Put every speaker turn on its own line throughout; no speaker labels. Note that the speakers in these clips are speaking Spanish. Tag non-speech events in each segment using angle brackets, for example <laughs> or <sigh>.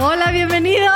Hola, bienvenidos.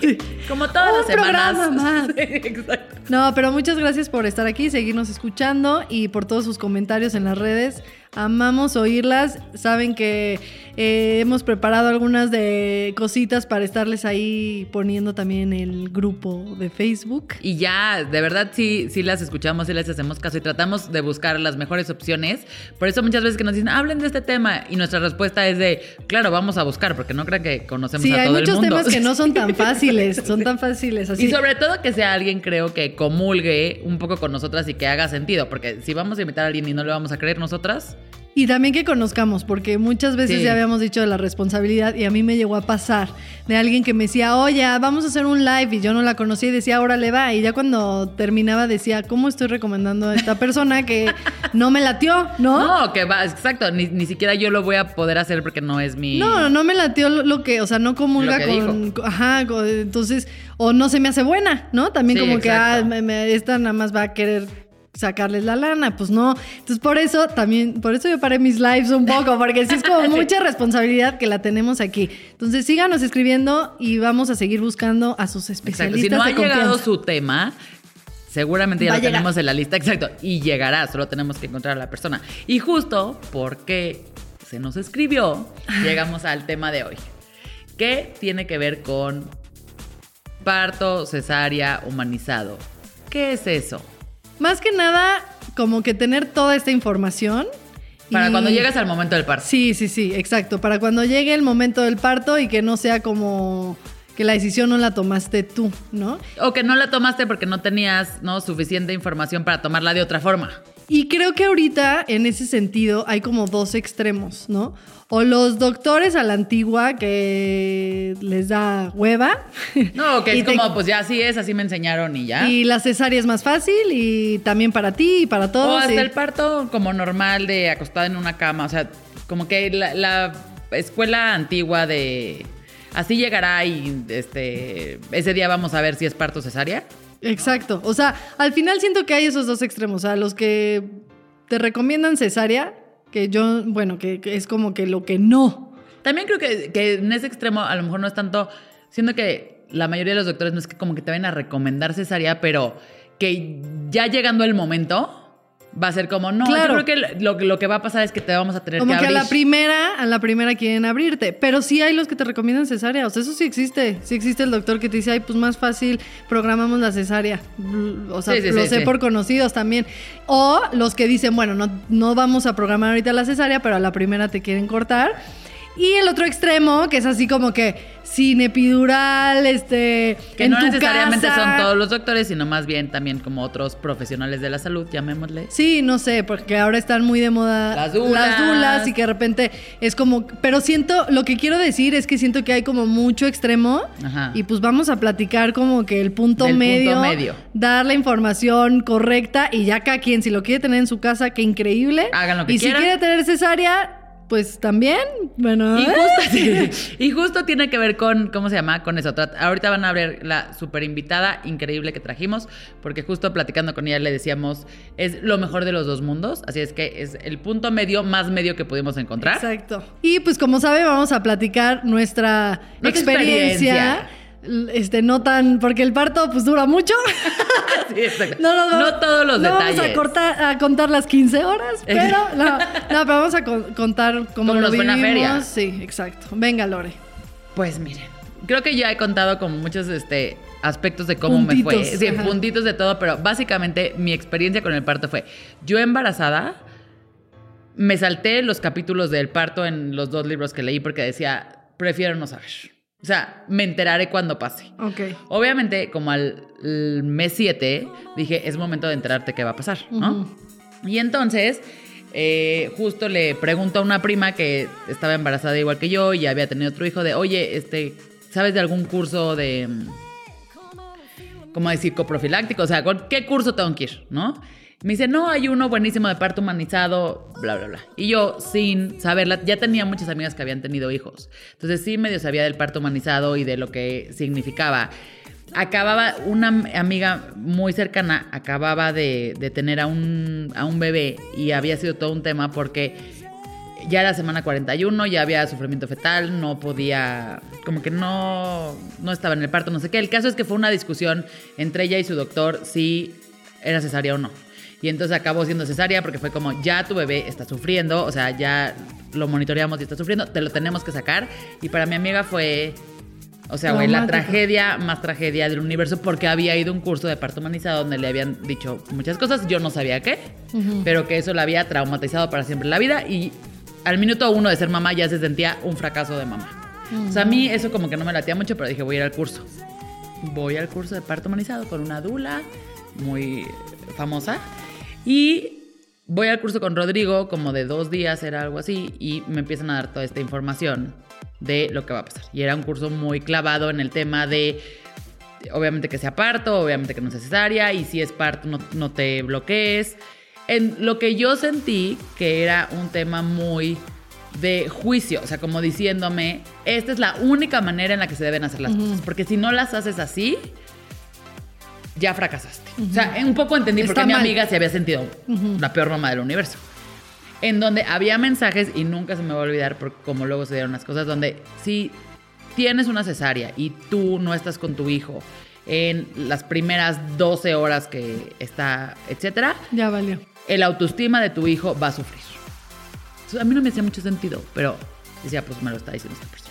Sí, Como todas
Un
las semanas.
programa más. <laughs>
Sí, exacto.
No, pero muchas gracias por estar aquí, seguirnos escuchando y por todos sus comentarios en las redes. Amamos oírlas. Saben que eh, hemos preparado algunas de cositas para estarles ahí poniendo también el grupo de Facebook.
Y ya, de verdad, sí, sí las escuchamos, sí les hacemos caso y tratamos de buscar las mejores opciones. Por eso muchas veces que nos dicen, hablen de este tema. Y nuestra respuesta es de, claro, vamos a buscar, porque no crean que conocemos
Sí,
a
hay
todo el
muchos
mundo.
temas que no son tan <laughs> fáciles, son tan fáciles. Así.
Y sobre todo que sea alguien, creo que comulgue un poco con nosotras y que haga sentido. Porque si vamos a invitar a alguien y no le vamos a creer nosotras,
Y también que conozcamos, porque muchas veces
Sí.
ya habíamos dicho de la responsabilidad y a mí me llegó a pasar de alguien que me decía, oye, vamos a hacer un live y yo no la conocía y decía, ahora le va. Y ya cuando terminaba decía, ¿cómo estoy recomendando a esta <laughs> persona que no me latió, no?
no, que va, exacto, ni, ni siquiera yo lo voy a poder hacer porque no es mi.
No, no me latió lo, lo que, o sea, no comulga con, con- ajá, con- entonces, o no se me hace buena, ¿no? También
Sí,
como que, ah, me- esta nada más va a querer sacarles la lana, pues no. Entonces, por eso también, por eso yo paré mis lives un poco, porque sí es como <laughs> mucha responsabilidad que la tenemos aquí. Entonces, síganos escribiendo y vamos a seguir buscando a sus
Exacto.
especialistas
Si no ha
de
llegado
confianza.
su tema, seguramente ya
Va
lo
llegar.
tenemos en la lista. Exacto. Y llegará, solo tenemos que encontrar a la persona. Y justo porque se nos escribió, <laughs> llegamos al tema de hoy. ¿Qué tiene que ver con parto cesárea humanizado? ¿Qué es eso?
Más que nada, como que tener toda esta información.
Para
y-
cuando llegas al momento del parto.
Sí, sí, sí, exacto. Para cuando llegue el momento del parto y que no sea como que la decisión no la tomaste tú, ¿no?
O que no la tomaste porque no tenías ¿no? suficiente información para tomarla de otra forma.
Y creo que ahorita, en ese sentido, hay como dos extremos, ¿no? O los doctores a la antigua que les da hueva.
No, que <laughs> es
te-
como, pues ya así es, así me enseñaron y ya.
Y la cesárea es más fácil y también para ti y para
O
todos.
hasta
y-
el parto como normal de acostada en una cama. O sea, como que la, la escuela antigua de así llegará y este ese día vamos a ver si es parto cesárea.
Exacto. O sea, al final siento que hay esos dos extremos. O sea, los que te recomiendan cesárea, que yo, bueno, que, es como que lo que no.
También creo que, que en ese extremo a lo mejor no es tanto, siendo que la mayoría de los doctores no es que como que te vayan a recomendar cesárea, pero que ya llegando el momento va a ser como, no,
Claro.
yo creo que lo, lo que va a pasar es que te vamos a tener
Como
que
que a
abrir.
la primera, a la primera quieren abrirte. Pero sí hay los que te recomiendan cesárea. O sea, eso sí existe. Sí existe el doctor que te dice, ay, pues más fácil, programamos la cesárea. O sea,
Sí, sí,
lo
sí,
sé por conocidos también. O los que dicen, bueno, no, no vamos a programar ahorita la cesárea, pero a la primera te quieren cortar. Y el otro extremo, que es así como que sin epidural, este.
Que
en
no
tu
necesariamente
casa.
son todos los doctores, sino más bien también como otros profesionales de la salud, llamémosle.
Sí, no sé, porque ahora están muy de moda
Las dulas.
las dulas y que de repente es como, pero siento, lo que quiero decir es que siento que hay como mucho extremo
Ajá.
y pues vamos a platicar como que el punto
Del punto
medio,
medio.
dar la información correcta y ya cada quien si lo quiere tener en su casa, qué increíble.
Hagan lo que
y
quieran.
si quiere tener cesárea, pues también, bueno.
Y justo, sí, <laughs> y justo tiene que ver con, ¿cómo se llama? Con eso. Ahorita van a ver la super invitada increíble que trajimos, porque justo platicando con ella le decíamos, es lo mejor de los dos mundos, así es que es el punto medio más medio que pudimos encontrar.
Exacto. Y pues como sabe, vamos a platicar nuestra
Nuestra
experiencia.
experiencia.
Este, no tan, porque el parto pues dura mucho. <laughs>
Sí.
No, no, no.
No todos los
no
detalles.
vamos a, cortar, a contar las 15 horas, <laughs> pero no, pero vamos a con- contar cómo
Como
lo
nos fue en la
vivimos.
feria.
Sí, exacto. Venga, Lore.
Pues miren, creo que ya he contado como muchos este, aspectos de cómo me fue. Sí,
ajá.
puntitos de todo, pero básicamente mi experiencia con el parto fue, yo embarazada, me salté los capítulos del parto en los dos libros que leí porque decía, prefiero no saber. O sea, me enteraré cuando pase.
Ok.
Obviamente, como al mes 7, dije, es momento de enterarte qué va a pasar, ¿no? Y entonces, eh, justo le pregunto a una prima que estaba embarazada igual que yo y había tenido otro hijo de, oye, este, ¿sabes de algún curso de... como de psicoprofiláctico? O sea, ¿con ¿qué curso tengo que ir, no? Me dice, no, hay uno buenísimo de parto humanizado, bla, bla, bla. Y yo, sin saberla, ya tenía muchas amigas que habían tenido hijos. Entonces sí medio sabía del parto humanizado y de lo que significaba. Acababa, una amiga muy cercana acababa de, de tener a un, a un bebé y había sido todo un tema porque ya era semana 41, ya había sufrimiento fetal, no podía, como que no, no estaba en el parto, no sé qué. El caso es que fue una discusión entre ella y su doctor si era cesárea o no. Y entonces acabó siendo cesárea porque fue como, ya tu bebé está sufriendo, o sea, ya lo monitoreamos y está sufriendo, te lo tenemos que sacar. Y para mi amiga fue, o sea, güey, la tragedia más tragedia del universo porque había ido a un curso de parto humanizado donde le habían dicho muchas cosas, yo no sabía qué, pero que eso la había traumatizado para siempre la vida y al minuto uno de ser mamá ya se sentía un fracaso de mamá. O sea, a mí eso como que no me latía mucho, pero dije, voy a ir al curso. Voy al curso de parto humanizado con una dula muy famosa y voy al curso con Rodrigo, como de dos días, era algo así, y me empiezan a dar toda esta información de lo que va a pasar. Y era un curso muy clavado en el tema de, obviamente que sea parto, obviamente que no sea cesárea, y si es parto no, no te bloquees. En lo que yo sentí que era un tema muy de juicio, o sea, como diciéndome, esta es la única manera en la que se deben hacer las cosas, porque si no las haces así, ya fracasaste. O sea, un poco entendí por
Está
qué mi amiga se había sentido la peor mamá del universo. En donde había mensajes, y nunca se me va a olvidar por cómo luego se dieron las cosas, donde si tienes una cesárea y tú no estás con tu hijo en las primeras 12 horas que está, etcétera,
Ya valió.
el autoestima de tu hijo va a sufrir. Entonces, a mí no me hacía mucho sentido, pero decía, pues me lo está diciendo esta persona.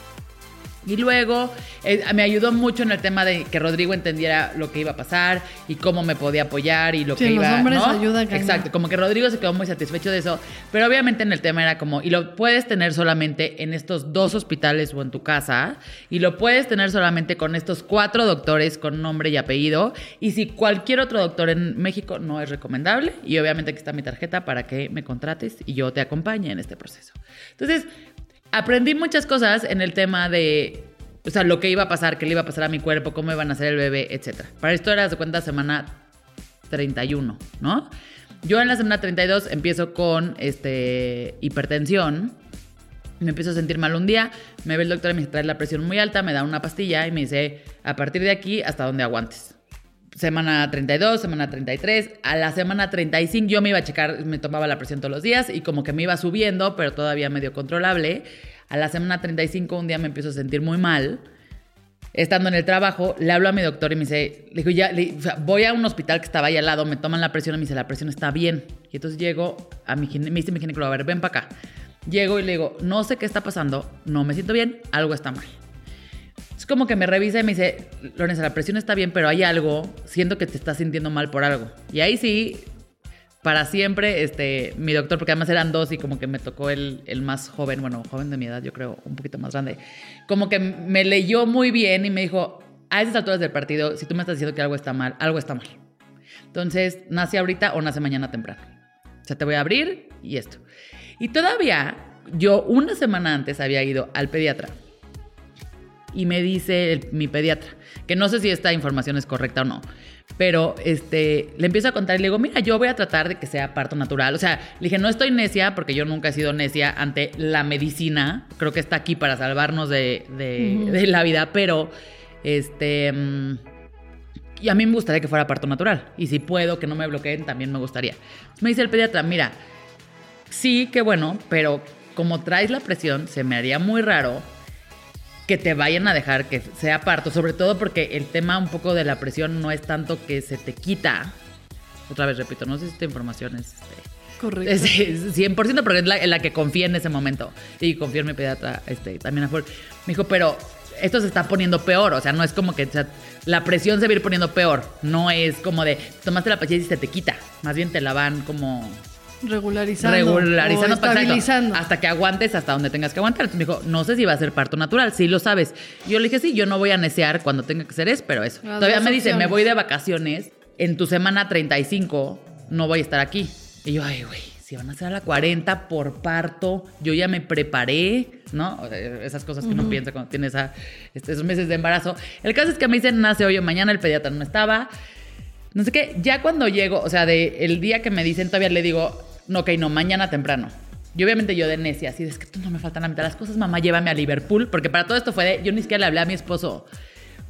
Y luego eh, me ayudó mucho en el tema de que Rodrigo entendiera lo que iba a pasar y cómo me podía apoyar y lo
Sí,
que
los
iba
hombres
¿no?
ayudan.
Exacto, como que Rodrigo se quedó muy satisfecho de eso, pero obviamente en el tema era como, y lo puedes tener solamente en estos dos hospitales o en tu casa, y lo puedes tener solamente con estos cuatro doctores con nombre y apellido, y si cualquier otro doctor en México no es recomendable, y obviamente aquí está mi tarjeta para que me contrates y yo te acompañe en este proceso. Entonces, aprendí muchas cosas en el tema de, o sea, lo que iba a pasar, qué le iba a pasar a mi cuerpo, cómo iban a ser el bebé, etc. Para esto era, de cuenta, semana 31, ¿no? Yo en la semana 32 empiezo con este, hipertensión. Me empiezo a sentir mal un día, me ve el doctor y me traes la presión muy alta, me da una pastilla y me dice, a partir de aquí hasta donde aguantes. Semana 32, semana 33, a la semana 35 yo me iba a checar, me tomaba la presión todos los días y como que me iba subiendo, pero todavía medio controlable. A la semana 35 un día me empiezo a sentir muy mal. Estando en el trabajo, le hablo a mi doctor y me dice, le digo, ya, voy a un hospital que estaba ahí al lado, me toman la presión y me dice, la presión está bien. Y entonces llego a mi, me dice mi ginecólogo, a ver, ven para acá. Llego y le digo, no sé qué está pasando, no me siento bien, algo está mal. Es como que me revisa y me dice, Lorenza, la presión está bien, pero hay algo, siento que te estás sintiendo mal por algo. Y ahí sí, para siempre, este, mi doctor, porque además eran dos y como que me tocó el, el más joven, bueno, joven de mi edad, yo creo, un poquito más grande, como que me leyó muy bien y me dijo, a esas alturas del partido, si tú me estás diciendo que algo está mal, algo está mal. Entonces, ¿nace ahorita o nace mañana temprano? O sea, te voy a abrir y esto. Y todavía, yo una semana antes había ido al pediatra y me dice el- mi pediatra, que no sé si esta información es correcta o no, pero este, le empiezo a contar y le digo, mira, yo voy a tratar de que sea parto natural. O sea, le dije, no estoy necia, porque yo nunca he sido necia ante la medicina, creo que está aquí para salvarnos de, de- de la vida, pero este... mm, y a mí me gustaría que fuera parto natural. Y si puedo, que no me bloqueen, también me gustaría. Me dice el pediatra, mira, sí, qué bueno, pero como traes la presión, se me haría muy raro que te vayan a dejar que sea parto, sobre todo porque el tema un poco de la presión no es tanto que se te quita. Otra vez repito, no sé si esta información es, este,
Correcto.
es, es 100% porque es la, en la que confié en ese momento. Y confié en mi pediatra este, también a full. Me dijo, pero esto se está poniendo peor. O sea, no es como que o sea, la presión se va a ir poniendo peor. No es como de tomaste la pastilla y se te quita. Más bien te la van como
Regularizando.
regularizando exacto,
estabilizando.
hasta que aguantes hasta donde tengas que aguantar. Entonces me dijo, no sé si va a ser parto natural, sí lo sabes. Yo le dije, sí, yo no voy a necear cuando tenga que ser es, pero eso.
Las
Todavía me dice, me
opciones.
voy de vacaciones, en tu semana 35 no voy a estar aquí. Y yo, ay, güey, si van a ser a la 40 por parto, yo ya me preparé, ¿no? O sea, Esas cosas que uno piensa cuando tiene esa- este, esos meses de embarazo. El caso es que me dicen, nace hoy o mañana, el pediatra no estaba. No sé qué, ya cuando llego, o sea, de el día que me dicen, todavía le digo, no, ok, no, mañana temprano. Y obviamente yo de necia, así de, es que tú no me faltan la mitad de las cosas, mamá, llévame a Liverpool, porque para todo esto fue de, yo ni siquiera le hablé a mi esposo,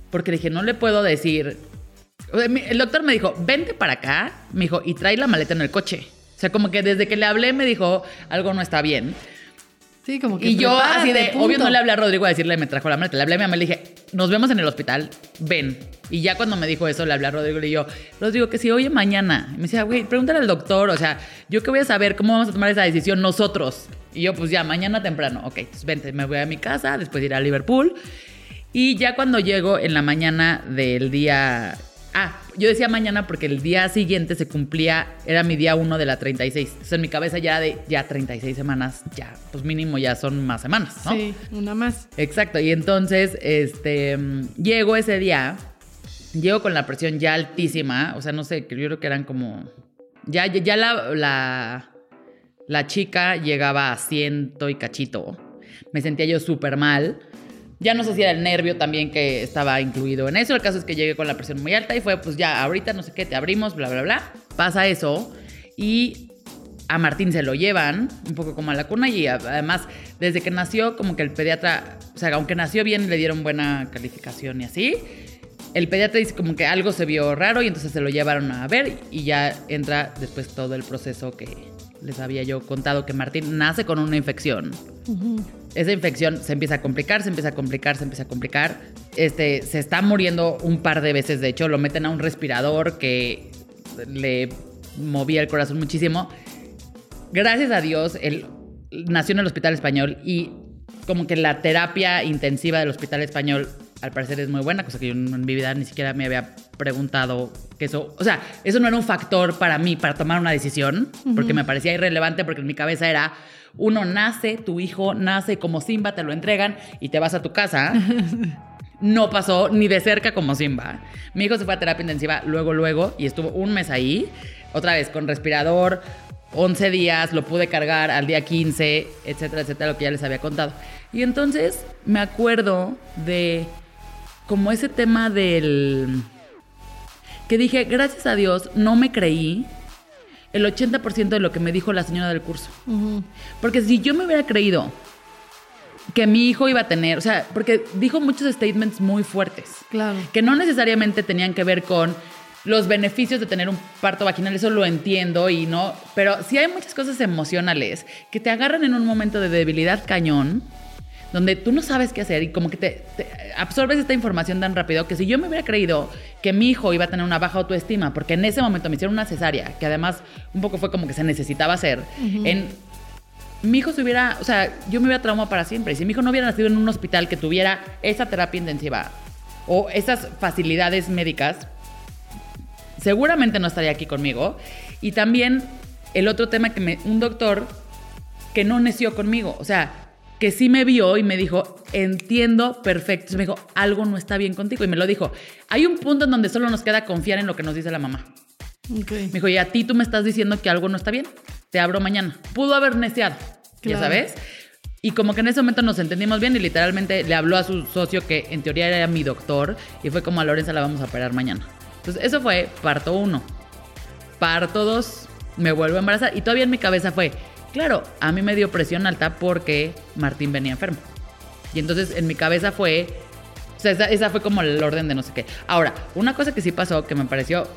porque dije, no le puedo decir, el doctor me dijo, vente para acá, me dijo, y trae la maleta en el coche. O sea, como que desde que le hablé me dijo, algo no está bien.
Sí, como que
Y yo así de, obvio no le hablé a Rodrigo a decirle, me trajo la maleta. Le hablé a mi mamá y le dije, nos vemos en el hospital, ven. Y ya cuando me dijo eso, le hablé a Rodrigo y le digo, Rodrigo, que si oye mañana. Y me decía, güey, pregúntale al doctor, o sea, yo qué voy a saber cómo vamos a tomar esa decisión nosotros. Y yo, pues ya, mañana temprano. Ok, pues vente, me voy a mi casa, después iré a Liverpool. Y ya cuando llego en la mañana del día... Ah, yo decía mañana porque el día siguiente se cumplía, era mi día 1 de la 36. Entonces en mi cabeza ya de ya 36 semanas, ya, pues mínimo ya son más semanas, ¿no?
Sí, una más.
Exacto, y entonces, este, mm, llego ese día, llego con la presión ya altísima, o sea, no sé, yo creo que eran como, ya, ya, ya la, la, la chica llegaba a ciento y cachito, me sentía yo súper mal, ya no sé si era el nervio también que estaba incluido en eso, el caso es que llegué con la presión muy alta y fue, pues ya, ahorita no sé qué, te abrimos, bla, bla, bla, pasa eso, y a Martín se lo llevan un poco como a la cuna y además desde que nació como que el pediatra, o sea, aunque nació bien le dieron buena calificación y así, el pediatra dice como que algo se vio raro y entonces se lo llevaron a ver y ya entra después todo el proceso que les había yo contado que Martín nace con una infección. Esa infección se empieza a complicar, se empieza a complicar, se empieza a complicar. Este, se está muriendo un par de veces, de hecho, lo meten a un respirador que le movía el corazón muchísimo. Gracias a Dios, él nació en el Hospital Español y como que la terapia intensiva del Hospital Español al parecer es muy buena, cosa que yo en mi vida ni siquiera me había preguntado que eso, o sea, eso no era un factor para mí para tomar una decisión, porque me parecía irrelevante porque en mi cabeza era uno nace, tu hijo nace como Simba, te lo entregan y te vas a tu casa. <laughs> No pasó ni de cerca como Simba. Mi hijo se fue a terapia intensiva luego, luego, y estuvo un mes ahí, otra vez con respirador, 11 días, lo pude cargar al día 15, etcétera, etcétera, lo que ya les había contado. Y entonces me acuerdo de como ese tema del... que dije, gracias a Dios, no me creí el 80% de lo que me dijo la señora del curso. Porque si yo me hubiera creído que mi hijo iba a tener, o sea, porque dijo muchos statements muy fuertes,
Claro.
que no necesariamente tenían que ver con los beneficios de tener un parto vaginal, eso lo entiendo y no, pero sí hay muchas cosas emocionales que te agarran en un momento de debilidad cañón, donde tú no sabes qué hacer y como que te, te absorbes esta información tan rápido que si yo me hubiera creído que mi hijo iba a tener una baja autoestima, porque en ese momento me hicieron una cesárea, que además un poco fue como que se necesitaba hacer, en mi hijo se hubiera, o sea, yo me hubiera traumado para siempre. Y si mi hijo no hubiera nacido en un hospital que tuviera esa terapia intensiva o esas facilidades médicas, seguramente no estaría aquí conmigo. Y también el otro tema que me, un doctor que no neció conmigo, o sea, que sí me vio y me dijo, entiendo perfecto. Entonces me dijo, algo no está bien contigo. Y me lo dijo, hay un punto en donde solo nos queda confiar en lo que nos dice la mamá. Me dijo, y a ti tú me estás diciendo que algo no está bien. Te abro mañana. Pudo haber neceado, ya sabes. Y como que en ese momento nos entendimos bien y literalmente le habló a su socio que en teoría era mi doctor y fue como a Lorenza la vamos a operar mañana. Entonces eso fue parto uno. Parto dos, me vuelvo a embarazar y todavía en mi cabeza fue, claro, a mí me dio presión alta porque Martín venía enfermo. Y entonces en mi cabeza fue, o sea, esa, esa fue como el orden de no sé qué. Ahora, una cosa que sí pasó que me pareció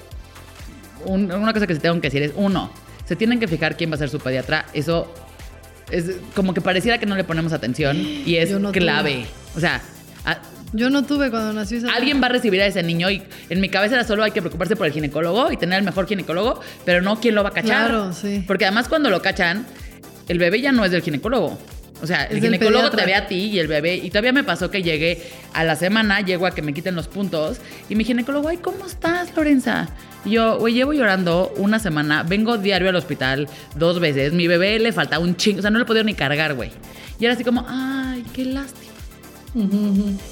un- una cosa que se tengo que decir es, uno, se tienen que fijar quién va a ser su pediatra. Eso es como que pareciera que no le ponemos atención y es
no
clave. O sea, a-
Yo no tuve cuando nació esa
alguien va a recibir a ese niño y en mi cabeza era solo hay que preocuparse por el ginecólogo y tener el mejor ginecólogo, pero no quién lo va a cachar.
Claro, sí.
Porque además cuando lo cachan, el bebé ya no es del ginecólogo. O sea, el
Es
ginecólogo te ve a ti y el bebé. Y todavía me pasó que llegué a la semana, llego a que me quiten los puntos. Y mi ginecólogo, ay, ¿cómo estás, Lorenza? Y yo, güey, llevo llorando una semana, vengo diario al hospital dos veces, mi bebé le falta un chingo, o sea, no le he podido ni cargar, güey. Y era así como, ay, qué lástima.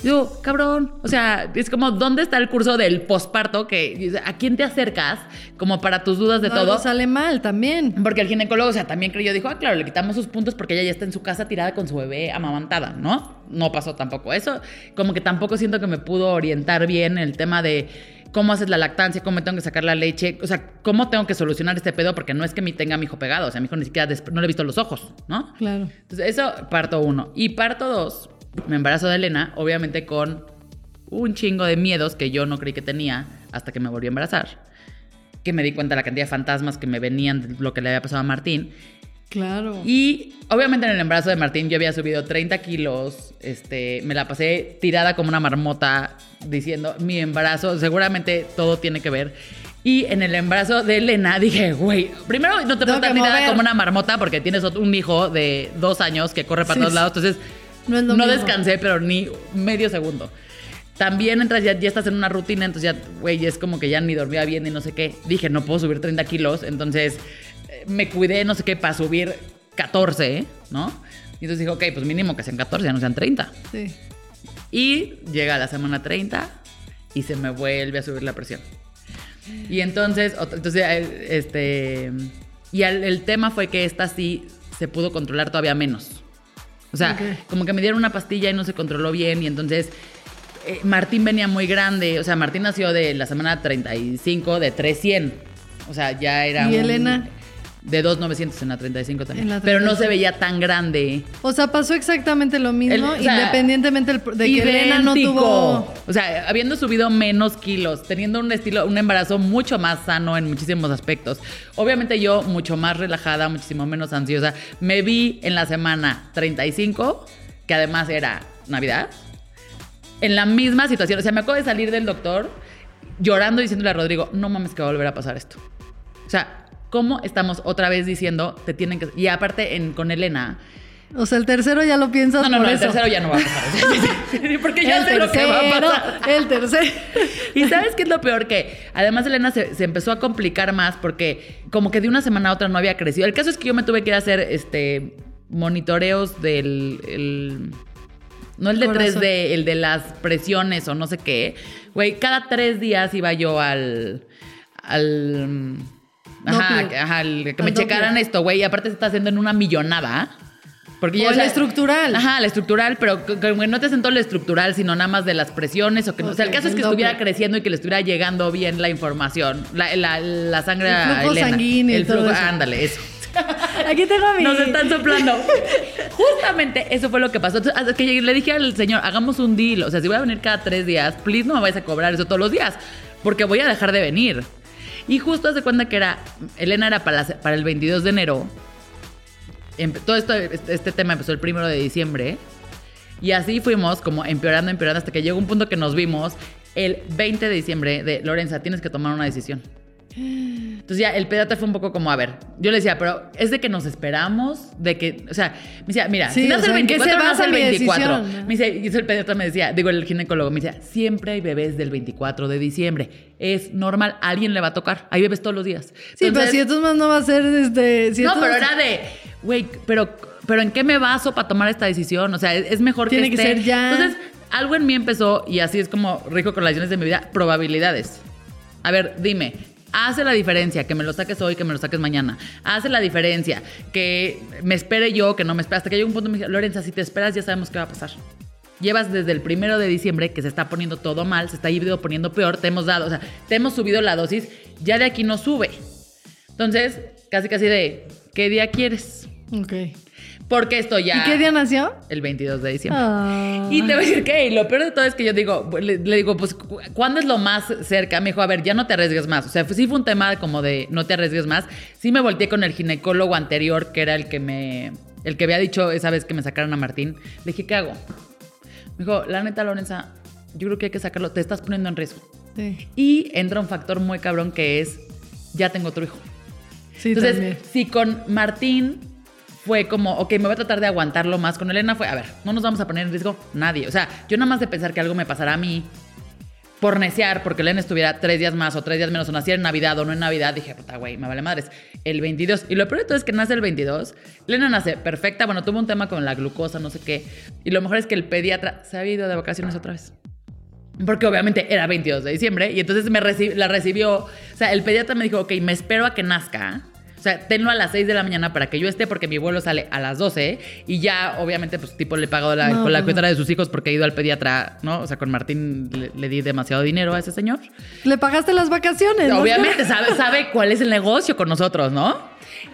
Digo, cabrón, o sea, es como, ¿dónde está el curso del posparto? Que, ¿A quién te acercas como para tus dudas de
No,
todo?
algo sale mal también.
Porque el ginecólogo, o sea, también creyó, dijo, ah, claro, le quitamos sus puntos porque ella ya está en su casa tirada con su bebé amamantada, ¿no? No pasó tampoco eso. Como que tampoco siento que me pudo orientar bien el tema de cómo haces la lactancia, cómo tengo que sacar la leche, o sea, cómo tengo que solucionar este pedo porque no es que mi tenga a mi hijo pegado, o sea, mi hijo ni siquiera no le he visto los ojos, ¿no?
Claro.
Entonces, eso parto uno. Y parto dos, me embarazo de Elena, obviamente con un chingo de miedos que yo no creí que tenía hasta que me volví a embarazar. Que me di cuenta de la cantidad de fantasmas que me venían de lo que le había pasado a Martín.
Claro.
Y obviamente en el embarazo de Martín yo había subido 30 kilos, este, me la pasé tirada como una marmota diciendo mi embarazo, seguramente todo tiene que ver. Y en el embarazo de Elena dije, güey, primero no te puedo tirada
mover.
como una marmota porque tienes un hijo de dos años que corre para
Sí,
todos lados, entonces
No
no,
es lo mismo.
descansé, pero ni medio segundo. También entras, ya, ya estás en una rutina, entonces ya, güey, es como que ya ni dormía bien y no sé qué. Dije, no puedo subir 30 kilos, entonces eh, me cuidé, no sé qué, para subir 14, ¿no? Y entonces dije, ok, pues mínimo que sean 14, ya no sean 30.
Sí.
Y llega la semana 30 y se me vuelve a subir la presión. Y entonces, entonces este, y el, el tema fue que esta sí se pudo controlar todavía menos. O sea, como que me dieron una pastilla y no se controló bien y entonces eh, Martín venía muy grande. O sea, Martín nació de la semana 35 de 300. O sea, ya era
¿Y
un-
Elena?
De 2,900 en la 35 también. Pero no se
35.
veía tan grande.
O sea, pasó exactamente lo mismo,
El- o sea,
independientemente de que Elena no tuvo.
O sea, habiendo subido menos kilos, teniendo un estilo, un embarazo mucho más sano en muchísimos aspectos. Obviamente yo mucho más relajada, muchísimo menos ansiosa. Me vi en la semana 35, que además era Navidad, en la misma situación. O sea, me acabo de salir del doctor llorando y diciéndole a Rodrigo, no mames que va a volver a pasar esto. O sea, ¿cómo estamos otra vez diciendo, te tienen que... Y aparte en, con Elena...
O sea, el tercero ya lo piensas
No, no,
por
no, el tercero ya no va a pasar. <laughs> Porque ya
el
sé lo que va a
tercero,
pasar.
El tercero. <laughs>
Y sabes qué es lo peor que además Elena se, se empezó a complicar más porque como que de una semana a otra no había crecido. El caso es que yo me tuve que ir a hacer este monitoreos del el- no el de
Corazón.
3D, el de las presiones o no sé qué. Güey, cada tres días iba yo al al ajá, que- ajá, que me checaran esto, güey, y aparte se está haciendo en una millonada. Porque
O
ya
el estructural.
Ajá, el estructural, pero que, que no te hacen todo el estructural, sino nada más de las presiones. O, que, no- o sea, el caso es que estuviera creciendo y que le estuviera llegando bien la información, la, la- la sangre
El flujo
Elena.
sanguíneo
El flujo,
eso.
ándale, eso. <laughs>
Aquí tengo a mi.
Nos están soplando. <laughs> Justamente eso fue lo que pasó. Entonces, que le dije al señor, hagamos un deal. O sea, si voy a venir cada tres días, please no me vayas a cobrar eso todos los días. Porque voy a dejar de venir. Y justo hace cuenta que era, Elena era para, el 22 de enero. Todo este, este tema empezó el primero de diciembre. Y así fuimos como empeorando, empeorando, hasta que llegó un punto que nos vimos el 20 de diciembre de Lorenza, tienes que tomar una decisión. Entonces ya el pediatra fue un poco como, a ver, yo le decía, pero es de que nos esperamos, de que, o sea, me decía, mira,
Sí,
si no es el
sea, ¿en qué
24,
se
no es el
mi
24.
decisión?
Me dice, y el pediatra me decía, digo, el ginecólogo me decía, siempre hay bebés del 24 de diciembre. Es normal, a alguien le va a tocar. Hay bebés todos los días.
Sí, pero si esto más no va a ser este. si
no, pero era de, güey, pero, pero ¿en qué me baso para tomar esta decisión? O sea, es, mejor
Tiene
que
que
esté-
ser ya.
Entonces, algo en mí empezó, y así es como rico con las decisiones de mi vida, probabilidades. A ver, dime, hace la diferencia que me lo saques hoy, que me lo saques mañana. Hace la diferencia que me espere yo, que no me espere. Hasta que llegó un punto me dije, Lorenza, si te esperas ya sabemos qué va a pasar. Llevas desde el primero de diciembre que se está poniendo todo mal, se está ido poniendo peor, te hemos dado, o sea, te hemos subido la dosis, ya de aquí no sube. Entonces, casi casi de, ¿qué día quieres?
Ok.
Porque esto ya...
¿Y qué día nació?
El 22 de diciembre.
Ah.
Y te voy a decir que, lo peor de todo es que yo digo, le, le digo, pues, cu- ¿cuándo es lo más cerca? Me dijo, a ver, ya no te arriesgues más. O sea, sí fue un tema como de no te arriesgues más. Sí me volteé con el ginecólogo anterior, que era el que me, el que había dicho esa vez que me sacaron a Martín. Le dije, ¿qué hago? Me dijo, la neta, Lorenza, yo creo que hay que sacarlo, te estás poniendo en riesgo.
Sí,
Y entra un factor muy cabrón que es, ya tengo otro hijo.
sí
Entonces,
también.
si con Martín fue como, ok, me voy a tratar de aguantarlo más, con Elena fue, a ver, no nos vamos a poner en riesgo nadie. O sea, yo nada más de pensar que algo me pasará a mí, por neciar, porque Elena estuviera tres días más o tres días menos, o naciera en Navidad o no en Navidad, dije, puta, güey, me vale madres. El 22. Y lo peor de todo es que nace el 22. Elena nace perfecta. Bueno, tuvo un tema con la glucosa, no sé qué. Y lo mejor es que el pediatra se ha ido de vacaciones otra vez. Porque obviamente era 22 de diciembre y entonces me la recibió. O sea, el pediatra me dijo, ok, me espero a que nazca. O sea, tenlo a las 6 de la mañana para que yo esté porque mi vuelo sale a las 12 y ya obviamente pues tipo le he pagado la,
No,
con la cuenta de sus hijos porque he ido al pediatra, ¿no? O sea, con Martín le, le di demasiado dinero a ese señor.
Le pagaste las vacaciones. ¿no?
Obviamente sabe, sabe cuál es el negocio con nosotros, ¿no?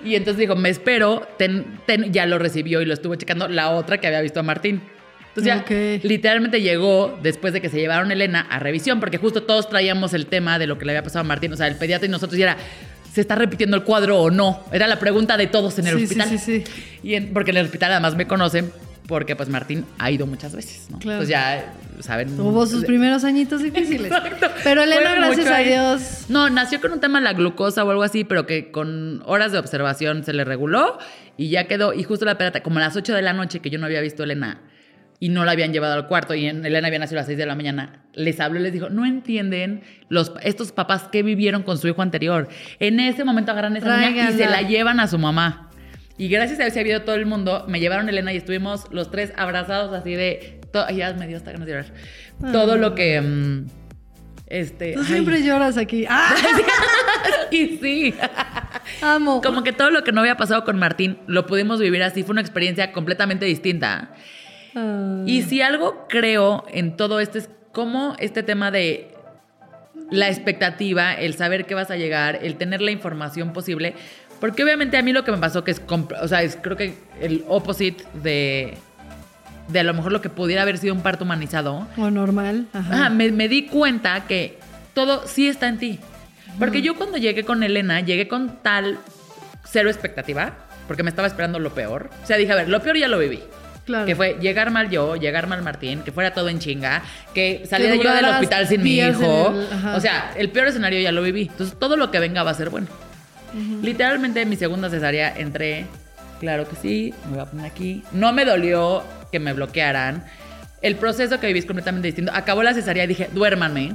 Y entonces dijo, me espero, ten- ten- ya lo recibió y lo estuvo checando la otra que había visto a Martín. Entonces ya literalmente llegó después de que se llevaron a Elena a revisión, porque justo todos traíamos el tema de lo que le había pasado a Martín, o sea, el pediatra y nosotros y era, ¿se está repitiendo el cuadro o no? Era la pregunta de todos en el
Sí, sí,
hospital.
sí, sí.
Y en- porque en el hospital además me conocen porque pues Martín ha ido muchas veces, ¿no?
Claro.
Pues ya saben.
Tuvo sus primeros añitos difíciles.
Exacto.
Pero Elena, gracias a. Dios.
No, nació con un tema de la glucosa o algo así, pero que con horas de observación se le reguló y ya quedó. Y justo la perata, como a las 8 de la noche que yo no había visto a Elena y no la habían llevado al cuarto y en- Elena había nacido a las 6 de la mañana, les habló y les dijo, no entienden los, estos papás que vivieron con su hijo anterior. En ese momento agarran a esa niña y se la llevan a su mamá. Y gracias a Dios se ha habido todo el mundo, me llevaron a Elena y estuvimos los tres abrazados así de... ya me dio hasta ganas de llorar. Todo lo que... mm, este,
Tú
ay.
siempre lloras aquí. <laughs> ¡Ah!
Y sí.
Amo.
Como que todo lo que no había pasado con Martín lo pudimos vivir así. Fue una experiencia completamente distinta.
Ah.
Y si algo creo en todo esto es cómo este tema de la expectativa, el saber que vas a llegar, el tener la información posible. Porque obviamente a mí lo que me pasó que es, o sea, es creo que el opposite de, de a lo mejor lo que pudiera haber sido un parto humanizado.
O normal. Ajá.
Ajá, me, me di cuenta que todo sí está en ti. Porque yo cuando llegué con Elena, llegué con tal cero expectativa, porque me estaba esperando lo peor. O sea, dije, a ver, lo peor ya lo viví.
Claro.
Que fue llegar mal yo, llegar mal Martín, que fuera todo en chinga, que saliera yo del hospital sin mi hijo.
el-
o sea, el peor escenario ya lo viví. Entonces, todo lo que venga va a ser bueno. Literalmente, en mi segunda cesárea entré, claro que sí, me voy a poner aquí. No me dolió que me bloquearan. El proceso que viví es completamente distinto. Acabó la cesárea y dije, duérmanme.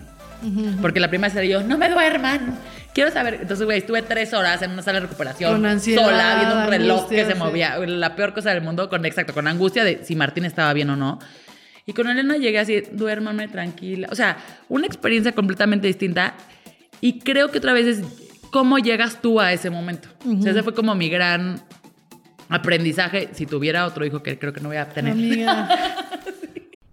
Porque la primera cesárea yo, no me duerman. Quiero saber. Entonces, güey, estuve tres horas en una sala de recuperación.
Con ansiedad,
sola, viendo un reloj
angustia,
que se
sí.
movía. La peor cosa del mundo, con exacto, con angustia de si Martín estaba bien o no. Y con Elena llegué así, duérmame tranquila. O sea, una experiencia completamente distinta. Y creo que otra vez es cómo llegas tú a ese momento. O sea, ese fue como mi gran aprendizaje. Si tuviera otro hijo que creo que no voy a tener.
Amiga. <laughs>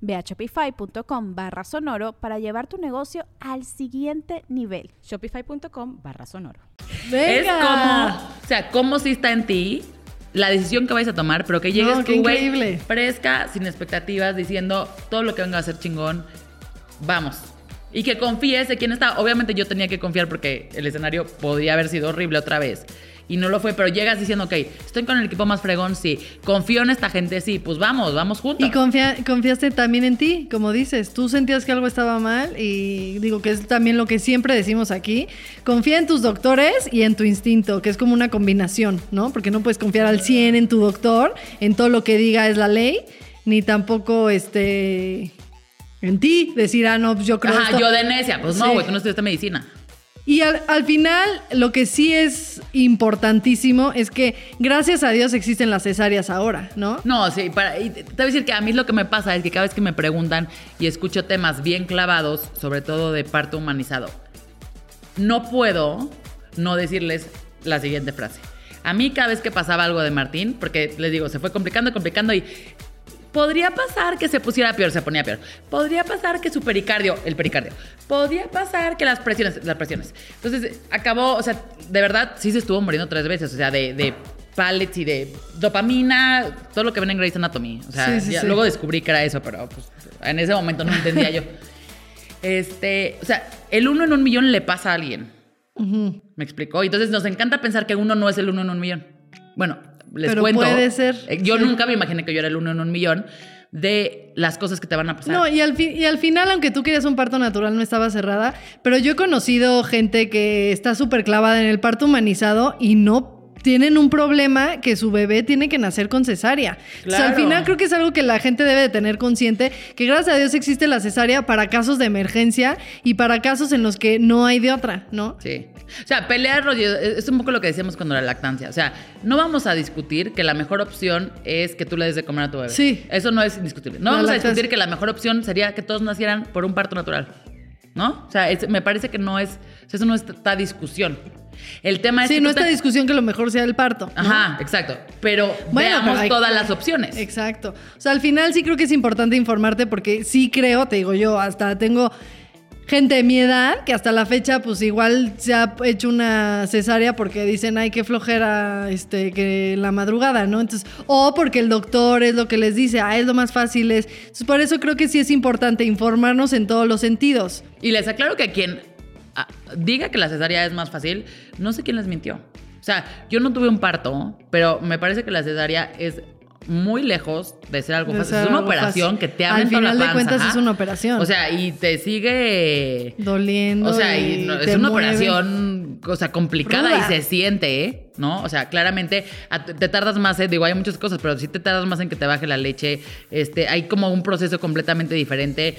Ve a shopify.com barra sonoro para llevar tu negocio al siguiente nivel. Shopify.com barra sonoro.
Venga.
Es como, o sea, cómo sí está en ti la decisión que vais a tomar, pero que llegues
No,
tú, güey, fresca, sin expectativas, diciendo todo lo que venga a ser chingón, vamos. Y que confíes en quién está. Obviamente yo tenía que confiar porque el escenario podría haber sido horrible otra vez. Y no lo fue, pero llegas diciendo, ok, estoy con el equipo más fregón, sí. Confío en esta gente, sí. Pues vamos, vamos juntos.
Y confía- confiaste también en ti, como dices. Tú sentías que algo estaba mal y digo que es también lo que siempre decimos aquí. Confía en tus doctores y en tu instinto, que es como una combinación, ¿no? Porque no puedes confiar al 100 en tu doctor, en todo lo que diga es la ley, ni tampoco este en ti decir, ah, no, pues yo creo
Ajá,
esto.
yo de necia. Pues no,
Sí.
güey, tú no estudiaste medicina.
Y al, al final, lo que sí es importantísimo es que gracias a Dios existen las cesáreas ahora, ¿no?
No, sí, para, y te voy a decir que a mí lo que me pasa es que cada vez que me preguntan y escucho temas bien clavados, sobre todo de parto humanizado, no puedo no decirles la siguiente frase. A mí cada vez que pasaba algo de Martín, porque les digo, se fue complicando, complicando y podría pasar que se pusiera peor, se ponía peor. Podría pasar que su pericardio, el pericardio. Podría pasar que las presiones, las presiones. Entonces acabó, o sea, de verdad sí se estuvo muriendo tres veces, o sea, de, de pallets y de dopamina, todo lo que ven en Grey's Anatomy. O sea,
Sí, sí,
ya
sí.
luego descubrí que era eso, pero pues, en ese momento no entendía yo. Este, o sea, el uno en un millón le pasa a alguien. ¿Me explicó? Entonces nos encanta pensar que uno no es el uno en un millón. Bueno, les
Pero
cuento.
puede ser,
eh, Yo
sí.
nunca me imaginé que yo era el uno en un millón de las cosas que te van a pasar.
No, y al, y al final, aunque tú querías un parto natural, no estaba cerrada. Pero yo he conocido gente que está súper clavada en el parto humanizado y no tienen un problema que su bebé tiene que nacer con cesárea. Al final creo que es algo que la gente debe de tener consciente, que gracias a Dios existe la cesárea para casos de emergencia y para casos en los que no hay de otra, ¿no?
Sí. O sea, pelear es un poco lo que decíamos cuando la lactancia. O sea, no vamos a discutir que la mejor opción es que tú le des de comer a tu bebé.
Sí.
Eso no es indiscutible. No
La
vamos a discutir que la mejor opción sería que todos nacieran por un parto natural. ¿No? O sea, es- me parece que no es, o sea, eso no está discusión. El tema es
Sí,
que
no esta
te-
discusión que lo mejor sea el parto. ¿no?
Ajá, exacto. Pero
Bueno,
veamos
pero hay-
todas las opciones.
Exacto. O sea, al final sí creo que es importante informarte porque sí creo, te digo yo, hasta tengo gente de mi edad que hasta la fecha pues igual se ha hecho una cesárea porque dicen, ay, qué flojera este, que la madrugada, ¿no? Entonces, o porque el doctor es lo que les dice, ah, es lo más fácil es. Entonces, por eso creo que sí es importante informarnos en todos los sentidos.
Y les aclaro que quien ah, diga que la cesárea es más fácil, no sé quién les mintió. O sea, yo no tuve un parto, pero me parece que la cesárea es muy lejos de ser algo
De
fácil.
ser
Es una operación
fácil.
que te
Al
abren toda la
final de
panza,
cuentas es una operación.
O sea, y te sigue
Doliendo.
o sea,
y
no- es una
mueve.
operación, o sea, complicada
Ruda.
y se siente, ¿eh? ¿no? O sea, claramente te tardas más, ¿eh? digo, hay muchas cosas, pero sí te tardas más en que te baje la leche. Este, hay como un proceso completamente diferente.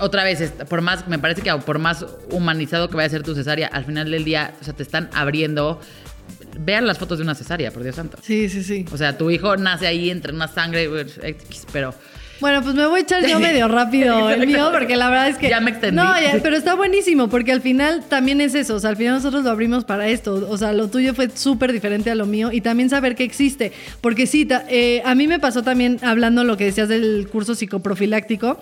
Otra vez, por más, me parece que por más humanizado que vaya a ser tu cesárea, al final del día, o sea, te están abriendo. Vean las fotos de una cesárea, por Dios santo.
Sí, sí, sí.
O sea, tu hijo nace ahí entre una sangre, pero
Bueno, pues me voy a echar yo <laughs> medio rápido el mío, porque la verdad es que.
Ya me extendí.
No, ya, pero está buenísimo, porque al final también es eso. O sea, al final nosotros lo abrimos para esto. O sea, lo tuyo fue súper diferente a lo mío y también saber que existe. Porque sí, eh, a mí me pasó también hablando lo que decías del curso psicoprofiláctico.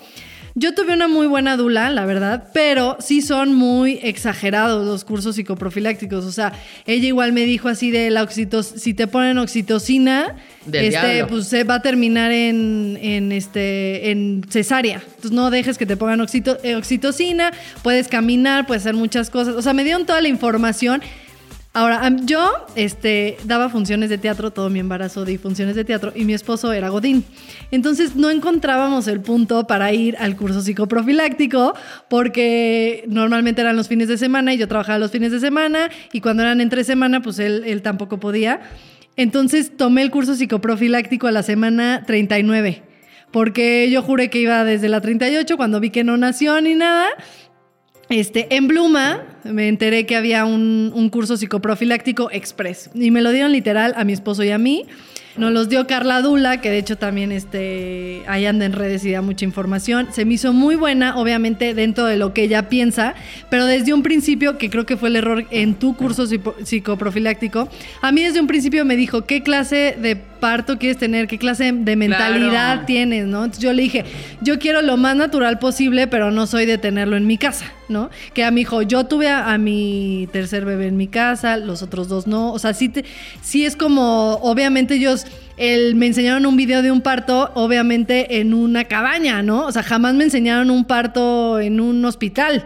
Yo tuve una muy buena dula, la verdad, pero sí son muy exagerados los cursos psicoprofilácticos. O sea, ella igual me dijo así de la oxitocina, si te ponen oxitocina,
Del
este,
diablo.
pues se va a terminar en, en, este, en cesárea. Entonces no dejes que te pongan oxito- eh, oxitocina, puedes caminar, puedes hacer muchas cosas. O sea, me dieron toda la información. Ahora, yo este, daba funciones de teatro, todo mi embarazo di funciones de teatro y mi esposo era Godín. Entonces no encontrábamos el punto para ir al curso psicoprofiláctico porque normalmente eran los fines de semana y yo trabajaba los fines de semana y cuando eran entre semana pues él, él tampoco podía. Entonces tomé el curso psicoprofiláctico a la semana 39 porque yo juré que iba desde la 38 cuando vi que no nació ni nada. Este, en Bluma me enteré que había un, curso psicoprofiláctico express y me lo dieron literal a mi esposo y a mí. Nos los dio Carla Dula, que de hecho también este, ahí anda en redes y da mucha información. Se me hizo muy buena, obviamente dentro de lo que ella piensa, pero desde un principio, que creo que fue el error en tu curso psico- psicoprofiláctico, a mí desde un principio me dijo, ¿qué clase de parto quieres tener? ¿Qué clase de mentalidad
Claro.
tienes? ¿no? Entonces yo le dije, yo quiero lo más natural posible, pero no soy de tenerlo en mi casa, ¿no? Que a mi hijo, yo tuve a, a mi tercer bebé en mi casa, los otros dos no. O sea, sí, te- sí es como, obviamente ellos, el- me enseñaron un video de un parto, obviamente en una cabaña, ¿no? O sea, jamás me enseñaron un parto en un hospital.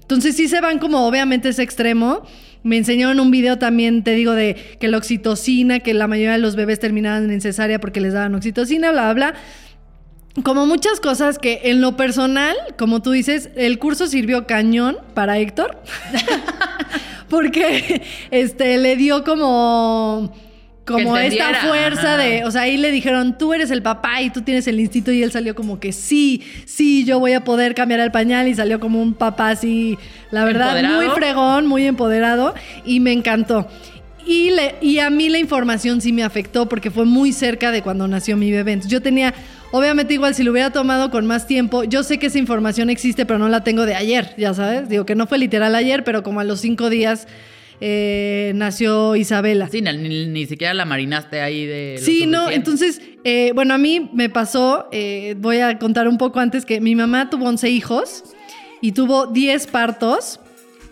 Entonces sí se van como obviamente ese extremo. Me enseñaron un video también, te digo, de que la oxitocina, que la mayoría de los bebés terminaban en cesárea porque les daban oxitocina, bla, bla, bla. Como muchas cosas que en lo personal, como tú dices, el curso sirvió cañón para Héctor. <laughs> porque este le dio como como esta fuerza
ajá.
de, o sea, ahí le dijeron, tú eres el papá y tú tienes el instinto y él salió como que sí, sí, yo voy a poder cambiar el pañal y salió como un papá así, la verdad,
Empoderado.
muy fregón, muy empoderado y me encantó. Y, le, y a mí la información sí me afectó porque fue muy cerca de cuando nació mi bebé. Entonces yo tenía, obviamente igual si lo hubiera tomado con más tiempo, yo sé que esa información existe, pero no la tengo de ayer, ya sabes. Digo que no fue literal ayer, pero como a los cinco días eh, nació Isabela.
Sí, ni, ni siquiera la marinaste ahí de...
Sí, no, entonces, eh, bueno, a mí me pasó, eh, voy a contar un poco antes que mi mamá tuvo 11 hijos y tuvo 10 partos,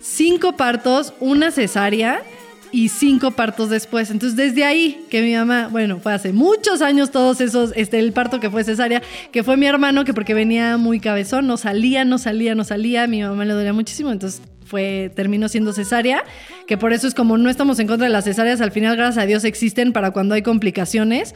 5 partos, una cesárea y 5 partos después. Entonces, desde ahí que mi mamá, bueno, fue hace muchos años todos esos, este, el parto que fue cesárea, que fue mi hermano, que porque venía muy cabezón, no salía, no salía, no salía, mi mamá le dolía muchísimo, entonces fue, terminó siendo cesárea, que por eso es como no estamos en contra de las cesáreas, al final, gracias a Dios, existen para cuando hay complicaciones.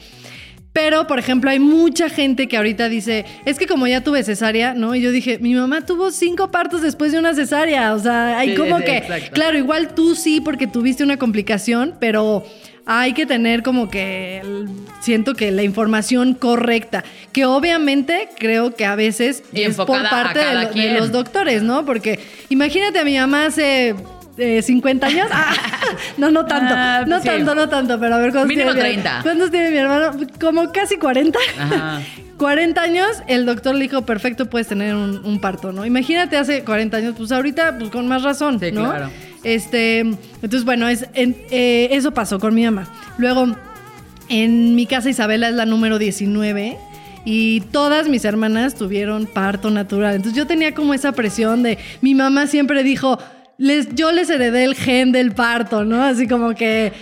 Pero, por ejemplo, hay mucha gente que ahorita dice, es que como ya tuve cesárea, ¿no? Y yo dije, mi mamá tuvo cinco partos después de una cesárea. O sea, hay
Sí,
como
sí,
que,
exacto.
claro, igual tú sí porque tuviste una complicación, pero hay que tener como que, siento que la información correcta, que obviamente creo que a veces
Y
es por parte de, lo- los doctores, ¿no? Porque imagínate a mi mamá hace... eh, 50 años. Ah, <laughs> no, no tanto.
Ah,
no
sí.
tanto, no tanto. Pero a ver, ¿cuántos
Mínimo
tiene mi-
30.
¿Cuántos tiene mi hermano? Como casi 40.
Ajá. <laughs>
40 años, el doctor le dijo, perfecto, puedes tener un, un parto, ¿no? Imagínate hace 40 años, pues ahorita, pues con más razón,
Sí,
¿no?
claro.
Este, entonces, bueno, es, en- eh, eso pasó con mi mamá. Luego, en mi casa Isabela es la número 19 y todas mis hermanas tuvieron parto natural. Entonces yo tenía como esa presión de, mi mamá siempre dijo, les, yo les heredé el gen del parto, ¿no? Así como que...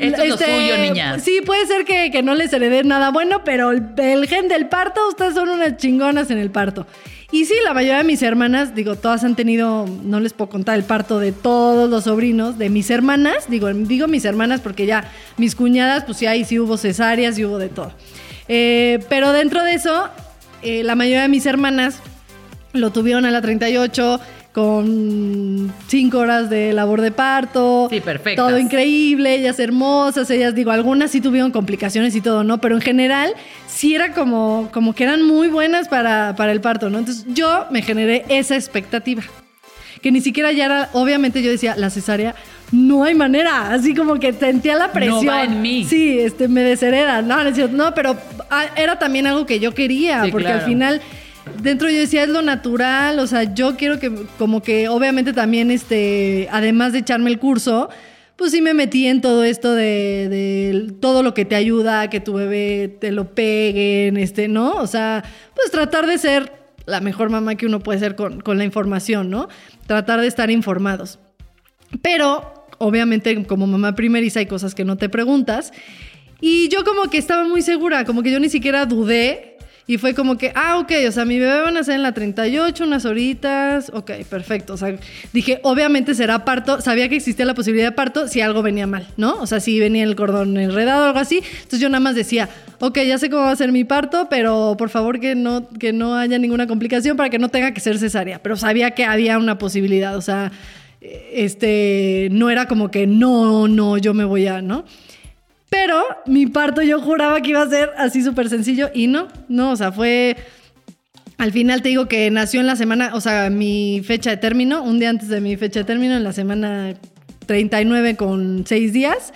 Esto es lo suyo, niñas.
Sí, puede ser que, que no les heredé nada bueno, pero el, el gen del parto, ustedes son unas chingonas en el parto. Y sí, la mayoría de mis hermanas, digo, todas han tenido, no les puedo contar el parto de todos los sobrinos, de mis hermanas, digo, digo mis hermanas porque ya mis cuñadas, pues sí, ahí sí hubo cesáreas y hubo de todo. Eh, pero dentro de eso, eh, la mayoría de mis hermanas lo tuvieron a la 38 con cinco horas de labor de parto.
Sí, perfectas.
Todo increíble, ellas hermosas, ellas, digo, algunas sí tuvieron complicaciones y todo, ¿no? Pero en general sí era como, como que eran muy buenas para, para el parto, ¿no? Entonces yo me generé esa expectativa. Que ni siquiera ya era, obviamente yo decía, la cesárea, no hay manera, así como que sentía la presión.
va en mí.
Sí, este, me deshereda, no, no, no, pero ah, era también algo que yo quería,
Sí,
porque
claro.
al final dentro yo decía es lo natural, o sea, yo quiero que como que obviamente también este, además de echarme el curso, pues sí me metí en todo esto de, de todo lo que te ayuda que tu bebé te lo peguen, este, ¿no? O sea, pues tratar de ser la mejor mamá que uno puede ser con, con la información, ¿no? Tratar de estar informados. Pero, obviamente, como mamá primeriza hay cosas que no te preguntas. Y yo como que estaba muy segura, como que yo ni siquiera dudé. Y fue como que, ah, ok, o sea, mi bebé va a nacer en la 38, unas horitas. Ok, perfecto. O sea, dije, obviamente será parto. Sabía que existía la posibilidad de parto si algo venía mal, ¿no? O sea, si venía el cordón enredado o algo así. Entonces yo nada más decía, ok, ya sé cómo va a ser mi parto, pero por favor que no, que no haya ninguna complicación para que no tenga que ser cesárea. Pero sabía que había una posibilidad, o sea, este, no era como que no, no, yo me voy a, ¿no? Pero mi parto yo juraba que iba a ser así súper sencillo y no, no, o sea, fue... Al final te digo que nació en la semana, o sea, mi fecha de término, un día antes de mi fecha de término, en la semana 39 con 6 días.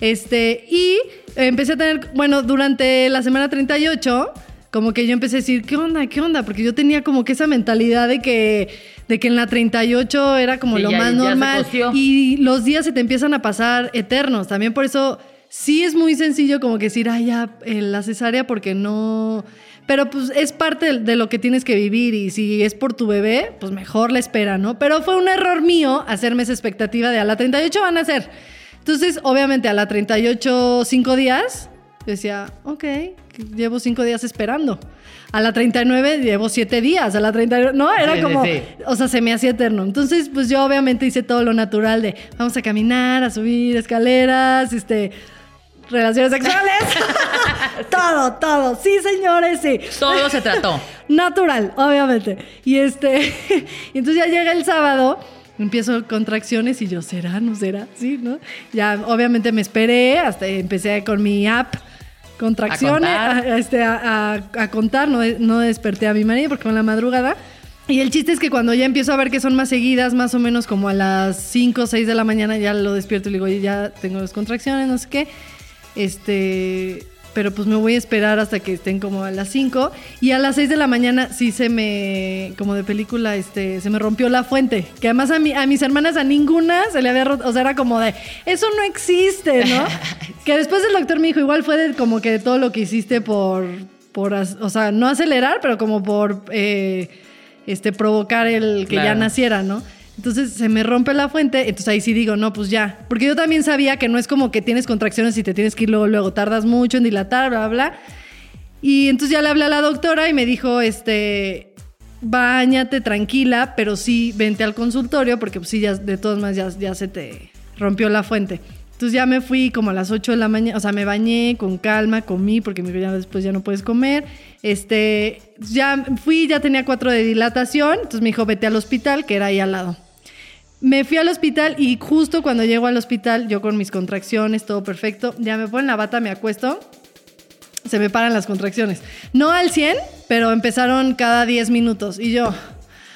Este, y empecé a tener, bueno, durante la semana 38, como que yo empecé a decir, ¿qué onda? ¿Qué onda? Porque yo tenía como que esa mentalidad de que, de que en la 38 era como
Sí,
lo
ya-
más
ya
normal. Y los días se te empiezan a pasar eternos. También por eso sí es muy sencillo como que decir, ay, ya, eh, la cesárea porque no... Pero pues es parte de, lo que tienes que vivir y si es por tu bebé, pues mejor la espera, ¿no? Pero fue un error mío hacerme esa expectativa de a la 38 van a ser. Entonces, obviamente a la 38, cinco días, yo decía, ok, llevo cinco días esperando. A la 39 llevo siete días, a la 39, no, era
sí,
como,
sí.
o sea, se me hacía eterno. Entonces, pues yo obviamente hice todo lo natural de vamos a caminar, a subir escaleras, este, relaciones sexuales. <laughs> <laughs> todo, todo. Sí, señores, sí.
Todo se trató. <laughs>
Natural, obviamente. Y este, y entonces ya llega el sábado, empiezo contracciones y yo, ¿será? ¿No será? Sí, ¿no? Ya obviamente me esperé, hasta empecé con mi app. Contracciones,
A
a,
contar.
este, a, a- a contar, no, no desperté a mi marido porque fue en la madrugada. Y el chiste es que cuando ya empiezo a ver que son más seguidas, más o menos como a las 5 o 6 de la mañana, ya lo despierto y le digo, ya tengo las contracciones, no sé qué. Este, pero pues me voy a esperar hasta que estén como a las 5 y a las 6 de la mañana sí se me como de película este se me rompió la fuente, que además a mi, a mis hermanas a ninguna se le había roto, o sea, era como de eso no existe, ¿no? <laughs> que después el doctor me dijo, igual fue de, como que de todo lo que hiciste por por o sea, no acelerar, pero como por eh, este provocar el que ya naciera, ¿no? Entonces se me rompe la fuente, entonces ahí sí digo, no, pues ya. Porque yo también sabía que no es como que tienes contracciones y te tienes que ir luego, luego, tardas mucho en dilatar, bla, bla. Y entonces ya le hablé a la doctora y me dijo, este, bañate tranquila, pero sí vente al consultorio porque pues sí, ya, de todas maneras ya, se te rompió la fuente. Entonces ya me fui como a las 8 de la mañana, o sea, me bañé con calma, comí porque me ya después ya no puedes comer. Este, ya fui, ya tenía 4 de dilatación, entonces me dijo, vete al hospital, que era ahí al lado. Me fui al hospital y justo cuando llego al hospital, yo con mis contracciones, todo perfecto, ya me ponen la bata, me acuesto, se me paran las contracciones. No al 100, pero empezaron cada 10 minutos y yo...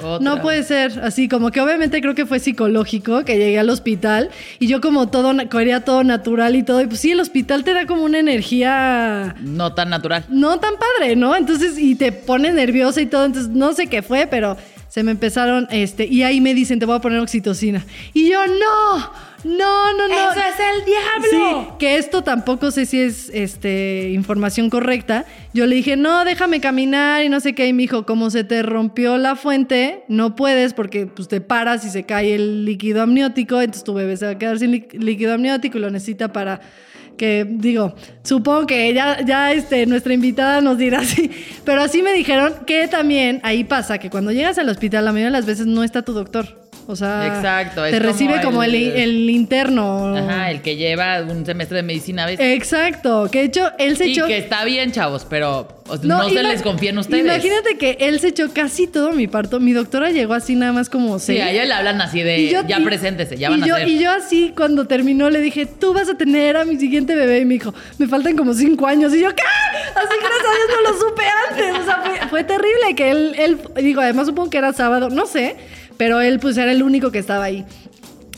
Otra.
No puede ser así, como que obviamente creo que fue psicológico que llegué al hospital y yo como todo, quería todo natural y todo, y pues sí, el hospital te da como una energía
No tan natural.
no tan padre, ¿no? Entonces, y te pone nerviosa y todo, entonces no sé qué fue, pero se me empezaron, este, y ahí me dicen, te voy a poner oxitocina. Y yo, no, no, no, no.
¡Eso es el diablo!
Sí, que esto tampoco sé si es este, información correcta. Yo le dije, no, déjame caminar y no sé qué. Y me dijo, como se te rompió la fuente, no puedes porque pues, te paras y se cae el líquido amniótico. Entonces tu bebé se va a quedar sin lí- líquido amniótico y lo necesita para que, digo, supongo que ya, ya este, nuestra invitada nos dirá <laughs> así. Pero así me dijeron que también ahí pasa que cuando llegas al hospital, la mayoría de las veces no está tu doctor. O sea,
Exacto,
te recibe como el,
el-
el interno.
Ajá, el que lleva un semestre de medicina a veces.
Exacto, que de hecho él se
y
echó.
que está bien, chavos, pero o sea, no, se les confía en ustedes.
Imagínate que él se echó casi todo mi parto. Mi doctora llegó así nada más como
Sí,
seis.
a ella le hablan así de
Y yo-
ya
y-
preséntese, ya
y
van a
yo,
ser.
Y yo así, cuando terminó, le dije, tú vas a tener a mi siguiente bebé. Y me dijo, me faltan como cinco años. Y yo, ¿qué? Así, gracias a Dios, no lo supe antes. O sea, fue, fue terrible que él, él, digo, además supongo que era sábado, no sé, pero él pues era el único que estaba ahí.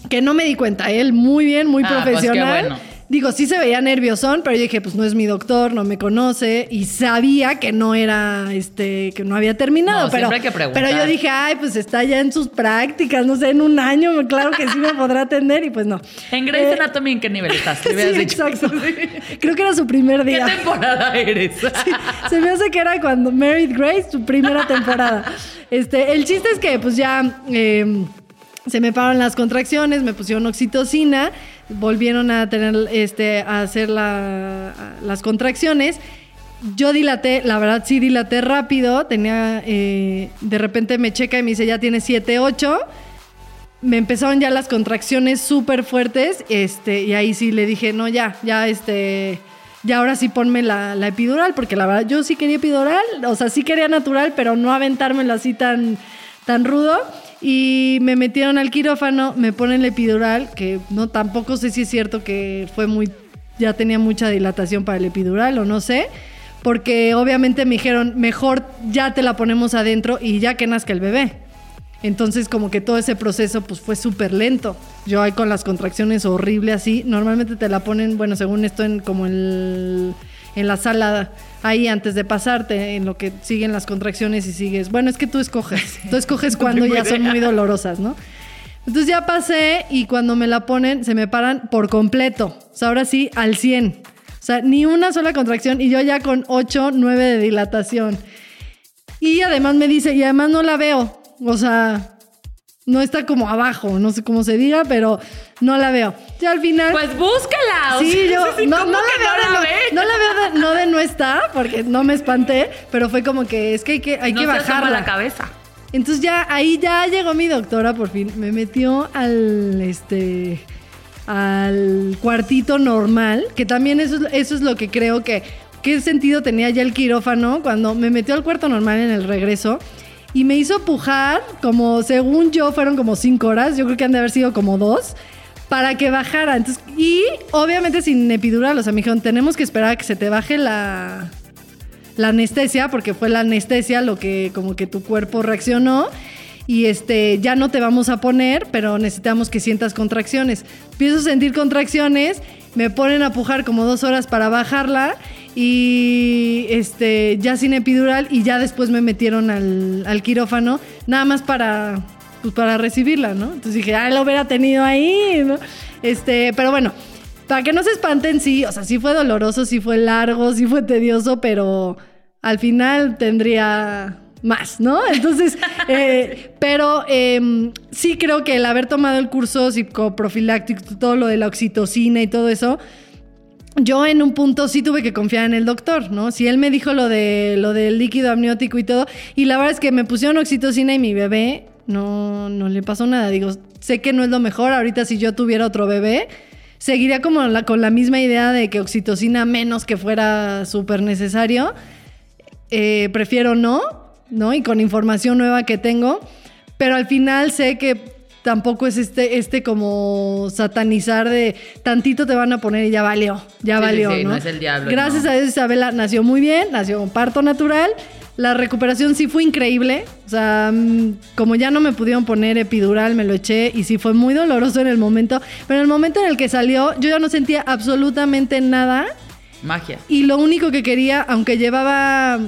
Que no me di cuenta, él muy bien, muy
Ah, pues, qué
profesional.
bueno.
Digo, sí se veía nerviosón, pero yo dije, pues no es mi doctor, no me conoce y sabía que no era, este, que no había terminado.
No,
pero,
siempre hay que preguntar.
pero yo dije, ay, pues está ya en sus prácticas, no sé, en un año, claro que sí me podrá atender y pues no.
En Grey's
Eh,
Anatomy, ¿en qué nivel estás? <laughs> Te
sí,
dicho.
exacto. <laughs> Creo que era su primer
¿Qué
día.
temporada eres? <laughs>
Se me hace que era cuando Married Grace, su primera temporada. Este, el chiste es que pues ya eh, se me pararon las contracciones, me pusieron oxitocina, volvieron a tener este a hacer la- las contracciones. Yo dilaté, la verdad sí dilaté rápido, tenía eh, de repente me checa y me dice ya tiene 7, 8 me empezaron ya las contracciones súper fuertes, este, y ahí sí le dije, no, ya, ya, este, ya ahora sí ponme la, la epidural, porque la verdad yo sí quería epidural, o sea, sí quería natural, pero no aventármelo así tan, tan rudo. Y me metieron al quirófano, me ponen la epidural, que no, tampoco sé si es cierto que fue muy, ya tenía mucha dilatación para el epidural o no sé. Porque obviamente me dijeron, mejor ya te la ponemos adentro y ya que nazca el bebé. Entonces como que todo ese proceso pues fue súper lento. Yo ahí con las contracciones horrible así. Normalmente te la ponen, bueno, según esto en como el- en la sala ahí antes de pasarte, en lo que siguen las contracciones y sigues. Bueno, es que tú escoges. <laughs> Tú escoges cuando ya son muy dolorosas, ¿no? Entonces ya pasé y cuando me la ponen se me paran por completo. O sea, ahora sí al 100. O sea, ni una sola contracción y yo ya con 8, 9 de dilatación. Y además me dice, y además no la veo. O sea, no está como abajo, no sé cómo se diga, pero no la veo. Y al final...
Pues búscala. o
Sí,
sea,
yo <laughs>
sí,
no,
¿cómo
no la veo,
no la ve?
no la veo de, no de no está, porque no me espanté, pero fue como que es que hay que, hay
no
que bajarla.
la cabeza.
Entonces ya ahí ya llegó mi doctora por fin, me metió al este al cuartito normal, que también eso, es- eso es lo que creo que qué sentido tenía ya el quirófano cuando me metió al cuarto normal en el regreso y me hizo pujar como según yo fueron como cinco horas, yo creo que han de haber sido como dos para que bajara. Entonces, y obviamente sin epidural, o sea, me dijeron, tenemos que esperar a que se te baje la, la anestesia, porque fue la anestesia lo que como que tu cuerpo reaccionó. Y este, ya no te vamos a poner, pero necesitamos que sientas contracciones. Empiezo a sentir contracciones, me ponen a pujar como dos horas para bajarla. Y este ya sin epidural y ya después me metieron al, quirófano, nada más para, pues, para recibirla, ¿no? Entonces dije, ah, lo hubiera tenido ahí, ¿no? Este, pero bueno, para que no se espanten, sí, o sea, sí fue doloroso, sí fue largo, sí fue tedioso, pero al final tendría más, ¿no? <laughs> Entonces, eh, pero em, sí creo que el haber tomado el curso psicoprofiláctico, todo lo de la oxitocina y todo eso, yo en un punto sí tuve que confiar en el doctor, ¿no? Si él me dijo lo de lo del líquido amniótico y todo, y la verdad es que me pusieron oxitocina y mi bebé no, no le pasó nada. Digo, sé que no es lo mejor. Ahorita si yo tuviera otro bebé, seguiría como con la misma idea de que oxitocina menos que fuera súper necesario. Eh, prefiero no, ¿no? Y con información nueva que tengo. Pero al final sé que tampoco es este, este como satanizar de tantito te van a poner y ya valió, ya valió.
Sí,
¿no?
no es el diablo.
Gracias
no.
a Dios Isabela nació muy bien, nació con parto natural. La recuperación sí fue increíble. O sea, mm, como ya no me pudieron poner epidural, me lo eché y sí fue muy doloroso en el momento. Pero en el momento en el que salió, yo ya no sentía absolutamente nada.
Magia.
Y lo único que quería, aunque llevaba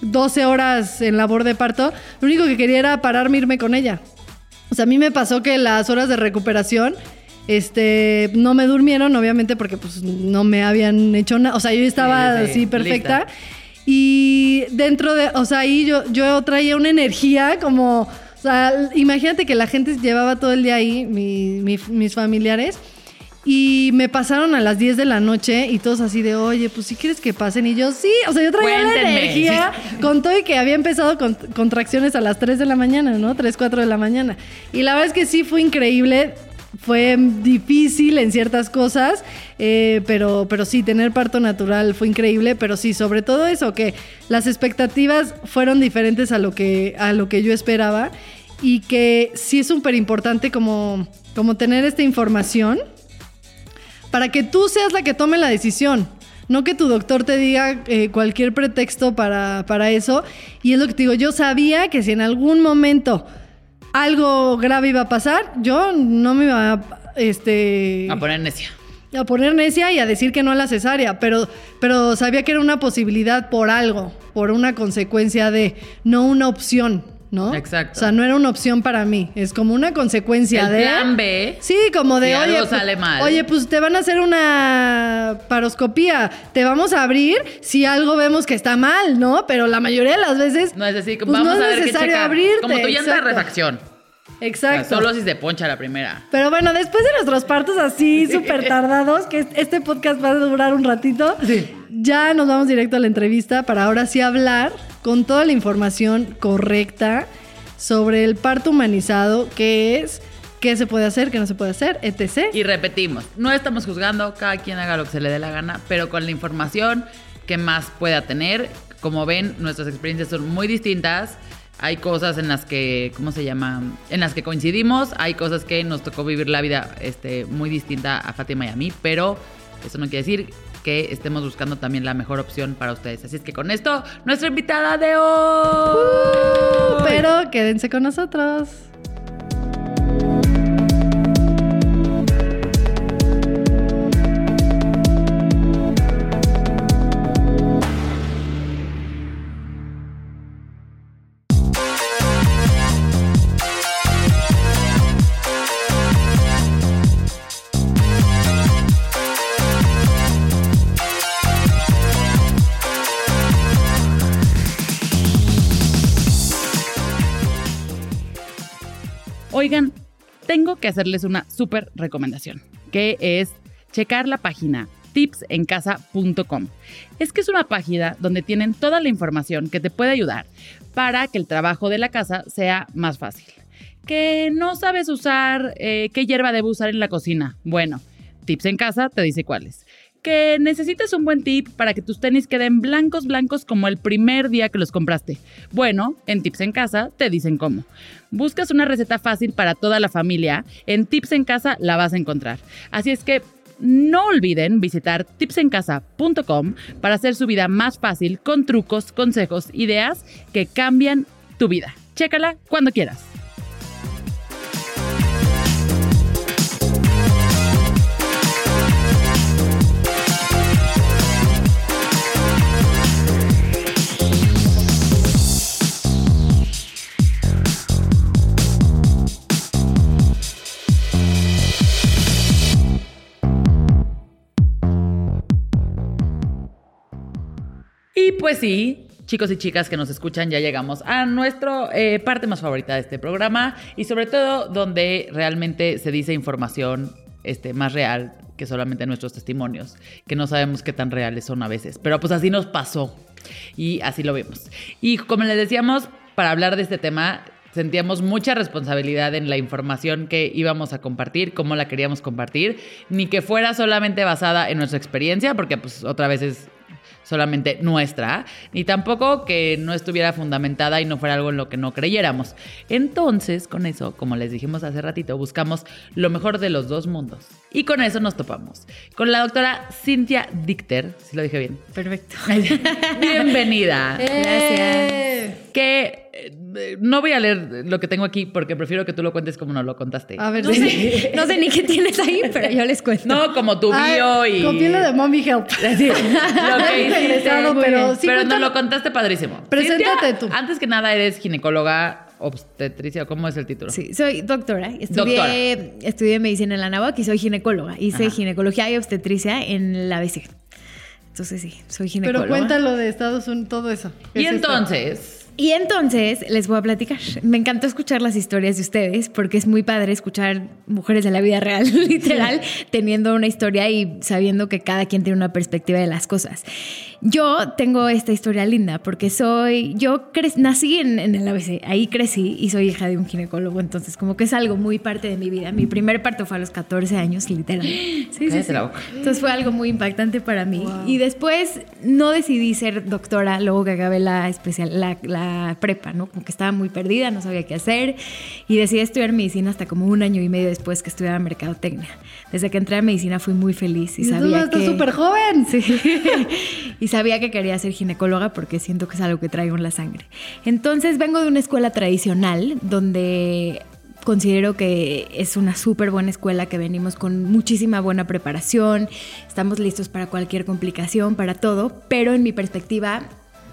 12 horas en labor de parto, lo único que quería era pararme, irme con ella. O sea, a mí me pasó que las horas de recuperación, este, no me durmieron, obviamente, porque pues no me habían hecho nada. O sea, yo estaba
Sí, sí,
así perfecta.
lista.
Y dentro de, o sea, ahí yo, yo traía una energía como, o sea, imagínate que la gente llevaba todo el día ahí, mi- mi- mis familiares. Y me pasaron a las 10 de la noche y todos así de, oye, pues si quieres que pasen. Y yo, sí, o sea, yo traía la
Cuéntenme.
energía con todo y que había empezado con contracciones a las 3 de la mañana, ¿no? 3, 4 de la mañana. Y la verdad es que sí fue increíble. Fue difícil en ciertas cosas, eh, pero, pero sí, tener parto natural fue increíble, pero sí, sobre todo eso, que las expectativas fueron diferentes a lo que, a lo que yo esperaba y que sí es súper importante como, como tener esta información para que tú seas la que tome la decisión. No que tu doctor te diga eh, cualquier pretexto para, para eso. Y es lo que te digo, yo sabía que si en algún momento algo grave iba a pasar, yo no me iba a, este,
A poner necia.
a poner necia y a decir que no a la cesárea, pero, pero sabía que era una posibilidad por algo, por una consecuencia de, no una opción, ¿no?
Exacto.
O sea, no era una opción para mí, es como una consecuencia
El
de...
plan B.
Sí, como de,
Si
oye,
algo
pues-
sale mal.
oye, pues te van a hacer una paroscopía, te vamos a abrir si algo vemos que está mal, ¿no? Pero la mayoría de las veces
No es decir,
pues,
vamos
no es
a ver
necesario abrirte,
Como tu llanta de
exacto.
O sea, solo si se poncha la primera.
Pero bueno, después de nuestros partos así <laughs> súper tardados, que este podcast va a durar un ratito, ya nos vamos directo a la entrevista para ahora sí hablar con toda la información correcta sobre el parto humanizado, qué es, qué se puede hacer, qué no se puede hacer, etc.
Y repetimos, no estamos juzgando, cada quien haga lo que se le dé la gana, pero con la información que más pueda tener. Como ven, nuestras experiencias son muy distintas. Hay cosas en las que, ¿cómo se llama? En las que coincidimos. Hay cosas que nos tocó vivir la vida este, muy distinta a Fátima y a mí, pero eso no quiere decir que estemos buscando también la mejor opción para ustedes. Así es que con esto, nuestra invitada de hoy.
Pero quédense con nosotros.
Que hacerles una súper recomendación, que es checar la página tipsencasa.com. Es que es una página donde tienen toda la información que te puede ayudar para que el trabajo de la casa sea más fácil. Que no sabes usar, eh, qué hierba debo usar en la cocina. Bueno, Tips en Casa te dice cuáles. Que necesitas un buen tip para que tus tenis queden blancos, blancos como el primer día que los compraste. Bueno, en Tips en Casa te dicen cómo. Buscas una receta fácil para toda la familia, en Tips en Casa la vas a encontrar. Así es que no olviden visitar tipsencasa.com para hacer su vida más fácil con trucos, consejos, ideas que cambian tu vida. Chécala cuando quieras. Pues sí, chicos y chicas que nos escuchan, ya llegamos a nuestra parte más favorita de este programa y sobre todo donde realmente se dice información este, más real que solamente nuestros testimonios, que no sabemos qué tan reales son a veces. Pero pues así nos pasó y así lo vemos. Y como les decíamos, para hablar de este tema, sentíamos mucha responsabilidad en la información que íbamos a compartir, cómo la queríamos compartir, ni que fuera solamente basada en nuestra experiencia, porque pues otra vez es solamente nuestra, ni tampoco que no estuviera fundamentada y no fuera algo en lo que no creyéramos. Entonces, con eso, como les dijimos hace ratito, buscamos lo mejor de los dos mundos. Y con eso nos topamos. Con la doctora Cynthia Dichter, si lo dije bien.
Perfecto. <laughs>
Bienvenida.
Gracias.
Que eh, no voy a leer lo que tengo aquí porque prefiero que tú lo cuentes como nos lo contaste.
A ver,
No sé, no sé ni qué <laughs> tienes ahí, pero yo les cuento.
No, como tu
Ay,
bio y.
Copié lo de Mommy Help. <laughs>
Sí, lo que hiciste.
pero sí,
pero nos
cuéntalo.
lo contaste padrísimo.
Preséntate
Cintia,
tú.
Antes que nada, eres ginecóloga obstetricia. ¿Cómo es el título?
Sí, soy doctora. Estudié,
Doctora.
estudié medicina en la NAWAC y soy ginecóloga. Hice
Ajá.
ginecología y obstetricia en la ABC. Entonces sí, soy ginecóloga.
Pero cuéntalo de Estados Unidos, todo eso. ¿Qué
Y
es esto?
Y entonces les voy a platicar. Me encantó escuchar las historias de ustedes porque es muy padre escuchar mujeres de la vida real, <laughs> literal, teniendo una historia y sabiendo que cada quien tiene una perspectiva de las cosas. Yo tengo esta historia linda porque soy, yo cre- nací en, en el ABC, ahí crecí y soy hija de un ginecólogo, entonces como que es algo muy parte de mi vida. Mi primer parto fue a los 14 años, literal. Sí, sí, sí.
la boca.
Entonces fue algo muy impactante para mí. Y después no decidí ser doctora luego que acabé la, especial, la, la prepa, ¿no? Como que estaba muy perdida, no sabía qué hacer. Y decidí estudiar medicina hasta como un año y medio después que estudiaba mercadotecnia. Desde que entré a medicina fui muy feliz y,
Y tú
sabía
estás
que...
súper joven. <laughs>
Sí. y sabía que quería ser ginecóloga porque siento que es algo que traigo en la sangre. Entonces vengo de una escuela tradicional donde considero que es una súper buena escuela, que venimos con muchísima buena preparación, estamos listos para cualquier complicación, para todo, pero en mi perspectiva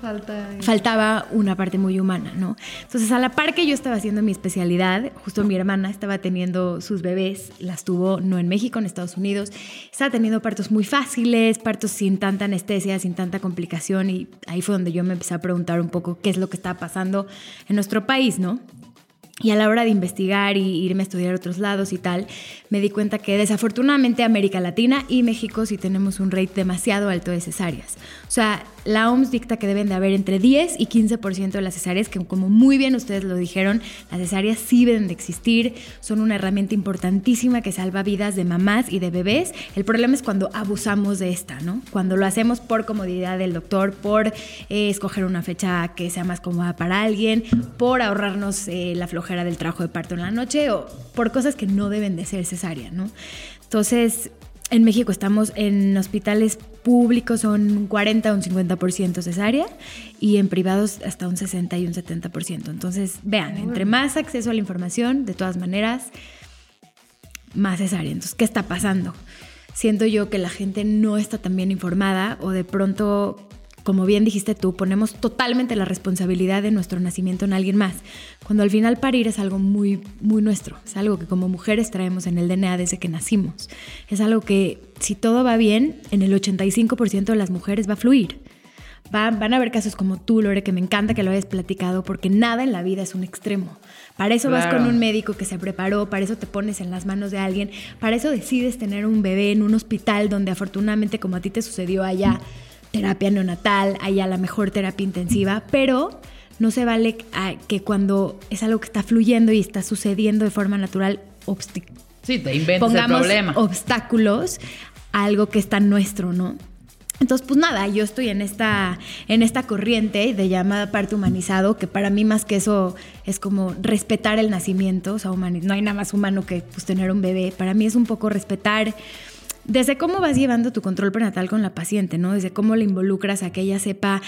Falta.
faltaba una parte muy humana, ¿no? Entonces, a la par que yo estaba haciendo mi especialidad, justo mi hermana estaba teniendo sus bebés, las tuvo no en México, en Estados Unidos, estaba teniendo partos muy fáciles, partos sin tanta anestesia, sin tanta complicación, y ahí fue donde yo me empecé a preguntar un poco qué es lo que estaba pasando en nuestro país, ¿no? Y a la hora de investigar y irme a estudiar a otros lados y tal, me di cuenta que desafortunadamente América Latina y México sí tenemos un rate demasiado alto de cesáreas. O sea, la OMS dicta que deben de haber entre 10 y 15% de las cesáreas, que como muy bien ustedes lo dijeron, las cesáreas sí deben de existir, son una herramienta importantísima que salva vidas de mamás y de bebés. El problema es cuando abusamos de esta, ¿no? Cuando lo hacemos por comodidad del doctor, por eh, escoger una fecha que sea más cómoda para alguien, por ahorrarnos eh, la flojera del trabajo de parto en la noche o por cosas que no deben de ser cesáreas, ¿no? Entonces, en México estamos en hospitales públicos son un 40 o un 50% cesárea y en privados hasta un 60 y un 70%. Entonces, vean, entre más acceso a la información, de todas maneras, más cesárea. Entonces, ¿qué está pasando? Siento yo que la gente no está tan bien informada o de pronto, como bien dijiste tú, ponemos totalmente la responsabilidad de nuestro nacimiento en alguien más, cuando al final parir es algo muy, muy nuestro, es algo que como mujeres traemos en el DNA desde que nacimos, es algo que si todo va bien, en el 85% de las mujeres va a fluir. Van, van, a haber casos como tú, Lore, que me encanta que lo hayas platicado, porque nada en la vida es un extremo. Para eso claro. vas con un médico que se preparó, para eso te pones en las manos de alguien, para eso decides tener un bebé en un hospital donde afortunadamente, como a ti te sucedió allá, terapia neonatal, allá la mejor terapia intensiva, pero no se vale que cuando es algo que está fluyendo y está sucediendo de forma natural,
sí, te inventas el problema.
obstáculos a algo que está nuestro, ¿no? Entonces, pues nada, yo estoy en esta, en esta corriente de llamada parte humanizado, que para mí más que eso es como respetar el nacimiento, o sea, no hay nada más humano que pues, tener un bebé. Para mí es un poco respetar desde cómo vas llevando tu control prenatal con la paciente, ¿no? Desde cómo le involucras a que ella sepa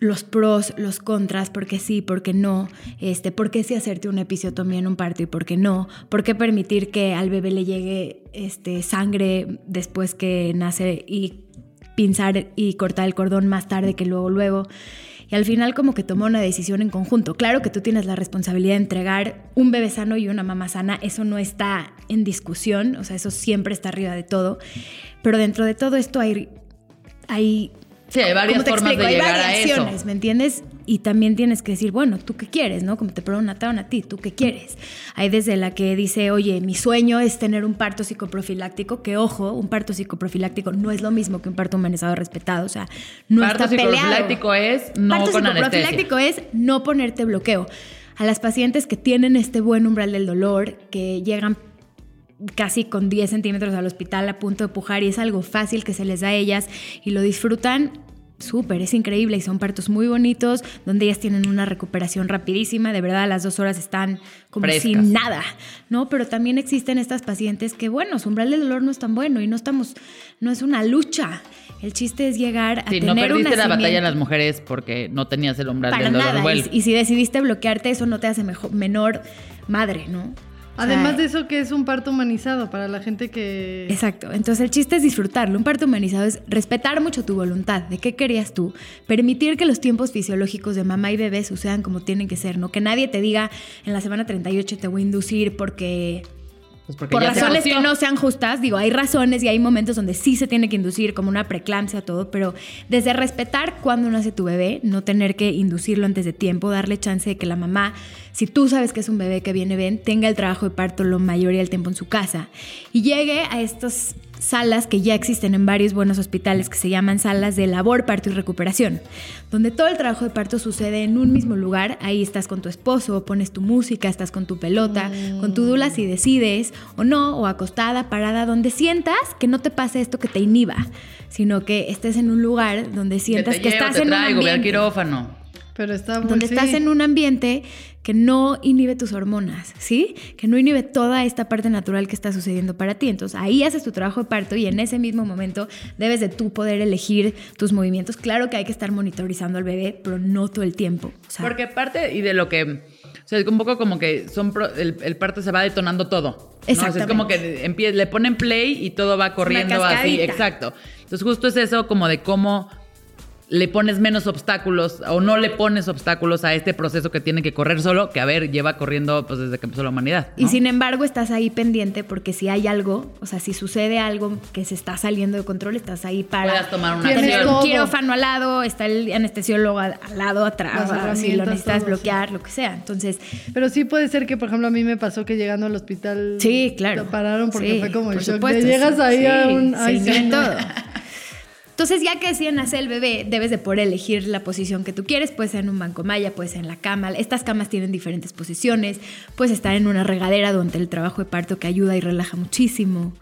los pros, los contras, por qué sí, por qué no, este, por qué sí hacerte una episiotomía en un parto y por qué no, por qué permitir que al bebé le llegue este, sangre después que nace y pinzar y cortar el cordón más tarde que luego, luego. Y al final como que tomó una decisión en conjunto. Claro que tú tienes la responsabilidad de entregar un bebé sano y una mamá sana, eso no está en discusión, o sea, eso siempre está arriba de todo. Pero dentro de todo esto hay, hay
Sí, hay varias
¿Cómo te
formas de
explico? Hay
llegar a
variaciones,
eso.
¿me entiendes? Y también tienes que decir, bueno, ¿tú qué quieres? ¿No? Como te preguntaron a ti, ¿tú qué quieres? Hay desde la que dice, oye, mi sueño es tener un parto psicoprofiláctico, que ojo, un parto psicoprofiláctico no es lo mismo que un parto humanizado respetado, o sea, no
Parto
está peleado.
psicoprofiláctico es no
parto
con anestesia.
psicoprofiláctico es no ponerte bloqueo. A las pacientes que tienen este buen umbral del dolor, que llegan casi con 10 centímetros al hospital a punto de pujar y es algo fácil que se les da a ellas y lo disfrutan. Súper, es increíble y son partos muy bonitos donde ellas tienen una recuperación rapidísima, de verdad a las dos horas están como
Frescas.
sin nada, ¿no? Pero también existen estas pacientes que, bueno, su umbral del dolor no es tan bueno y no estamos, no es una lucha. El chiste es llegar a
Sí,
tener
no
un
perdiste la batalla en las mujeres porque no tenías el umbral
Para
del dolor.
nada.
Bueno,
Y, y si decidiste bloquearte, eso no te hace mejor, menor madre, ¿no?
Además de eso, que es un parto humanizado para la gente que...
Exacto. Entonces el chiste es disfrutarlo. Un parto humanizado es respetar mucho tu voluntad, de qué querías tú, permitir que los tiempos fisiológicos de mamá y bebé sucedan como tienen que ser, ¿no? Que nadie te diga en la semana 38 te voy a inducir porque
pues porque
por
ya
razones que no sean justas, digo, hay razones y hay momentos donde sí se tiene que inducir, como una preeclampsia, todo, pero desde respetar cuándo nace tu bebé, no tener que inducirlo antes de tiempo, darle chance de que la mamá, si tú sabes que es un bebé que viene bien, tenga el trabajo de parto la mayoría del tiempo en su casa. Y llegue a estas salas que ya existen en varios buenos hospitales que se llaman salas de labor, parto y recuperación, donde todo el trabajo de parto sucede en un mismo lugar, ahí estás con tu esposo, pones tu música, estás con tu pelota, con tu dula si decides o no, o acostada, parada, donde sientas que no te pase esto que te inhiba, sino que estés en un lugar donde
Que
sientas
te
que,
llevo,
estás
te
en un
al quirófano.
Pero está muy...
donde
sí.
estás en un ambiente que no inhibe tus hormonas, ¿sí? Que no inhibe toda esta parte natural que está sucediendo para ti. Entonces ahí haces tu trabajo de parto y en ese mismo momento debes de tú poder elegir tus movimientos. Claro que hay que estar monitorizando al bebé, pero no todo el tiempo. O sea,
Porque parte y de lo que. O sea, es un poco como que son pro- el, el parto se va detonando todo. ¿no? O sea, es
Exactamente.
como que empie- le ponen play y todo va corriendo así. Exacto. Entonces, justo es eso como de cómo le pones menos obstáculos o no le pones obstáculos a este proceso que tiene que correr solo, que a ver, lleva corriendo pues desde que empezó la humanidad.
Y sin embargo estás ahí pendiente porque si hay algo, o sea, si sucede algo que se está saliendo de control, estás ahí para
Puedas tomar una acción.
un quirófano al lado, está el anestesiólogo al, lado atrás, si lo necesitas
todo,
bloquear, lo que sea. Entonces,
Pero sí puede ser que, por ejemplo, a mí me pasó que llegando al hospital...
Sí, claro.
Te pararon porque
Sí,
fue como el
por
shock.
supuesto,
de llegas
sí,
ahí a un... ay, sí,
inhibe
no.
todo. <laughs> Entonces, ya que deciden nacer el bebé, debes de poder elegir la posición que tú quieres. Puede ser en un banco maya, puede ser en la cama. Estas camas tienen diferentes posiciones. Puedes estar en una regadera durante el trabajo de parto que ayuda y relaja muchísimo.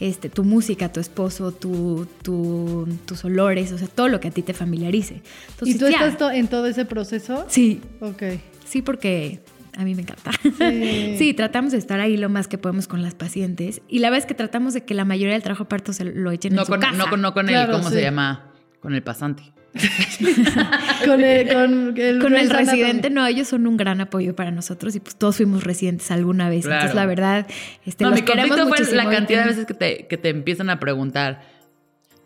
Este, tu música, tu esposo, tu, tu- tus olores, o sea, todo lo que a ti te familiarice. Entonces,
¿Y tú
ya.
estás en todo ese proceso?
Sí,
Ok.
Sí, porque a mí me encanta.
Sí.
Sí. tratamos de estar ahí lo más que podemos con las pacientes. Y la verdad es que tratamos de que la mayoría del trabajo parto se lo echen
No
en su
con,
casa.
no con, no con
Claro,
el, ¿cómo
sí.
se llama? Con el pasante. <laughs>
Con el, con el,
Con el residente, no, ellos son un gran apoyo para nosotros y pues todos fuimos residentes alguna vez.
Claro.
Entonces, la verdad, este,
no,
los
mi
queremos
fue la cantidad de veces que te, que te empiezan a preguntar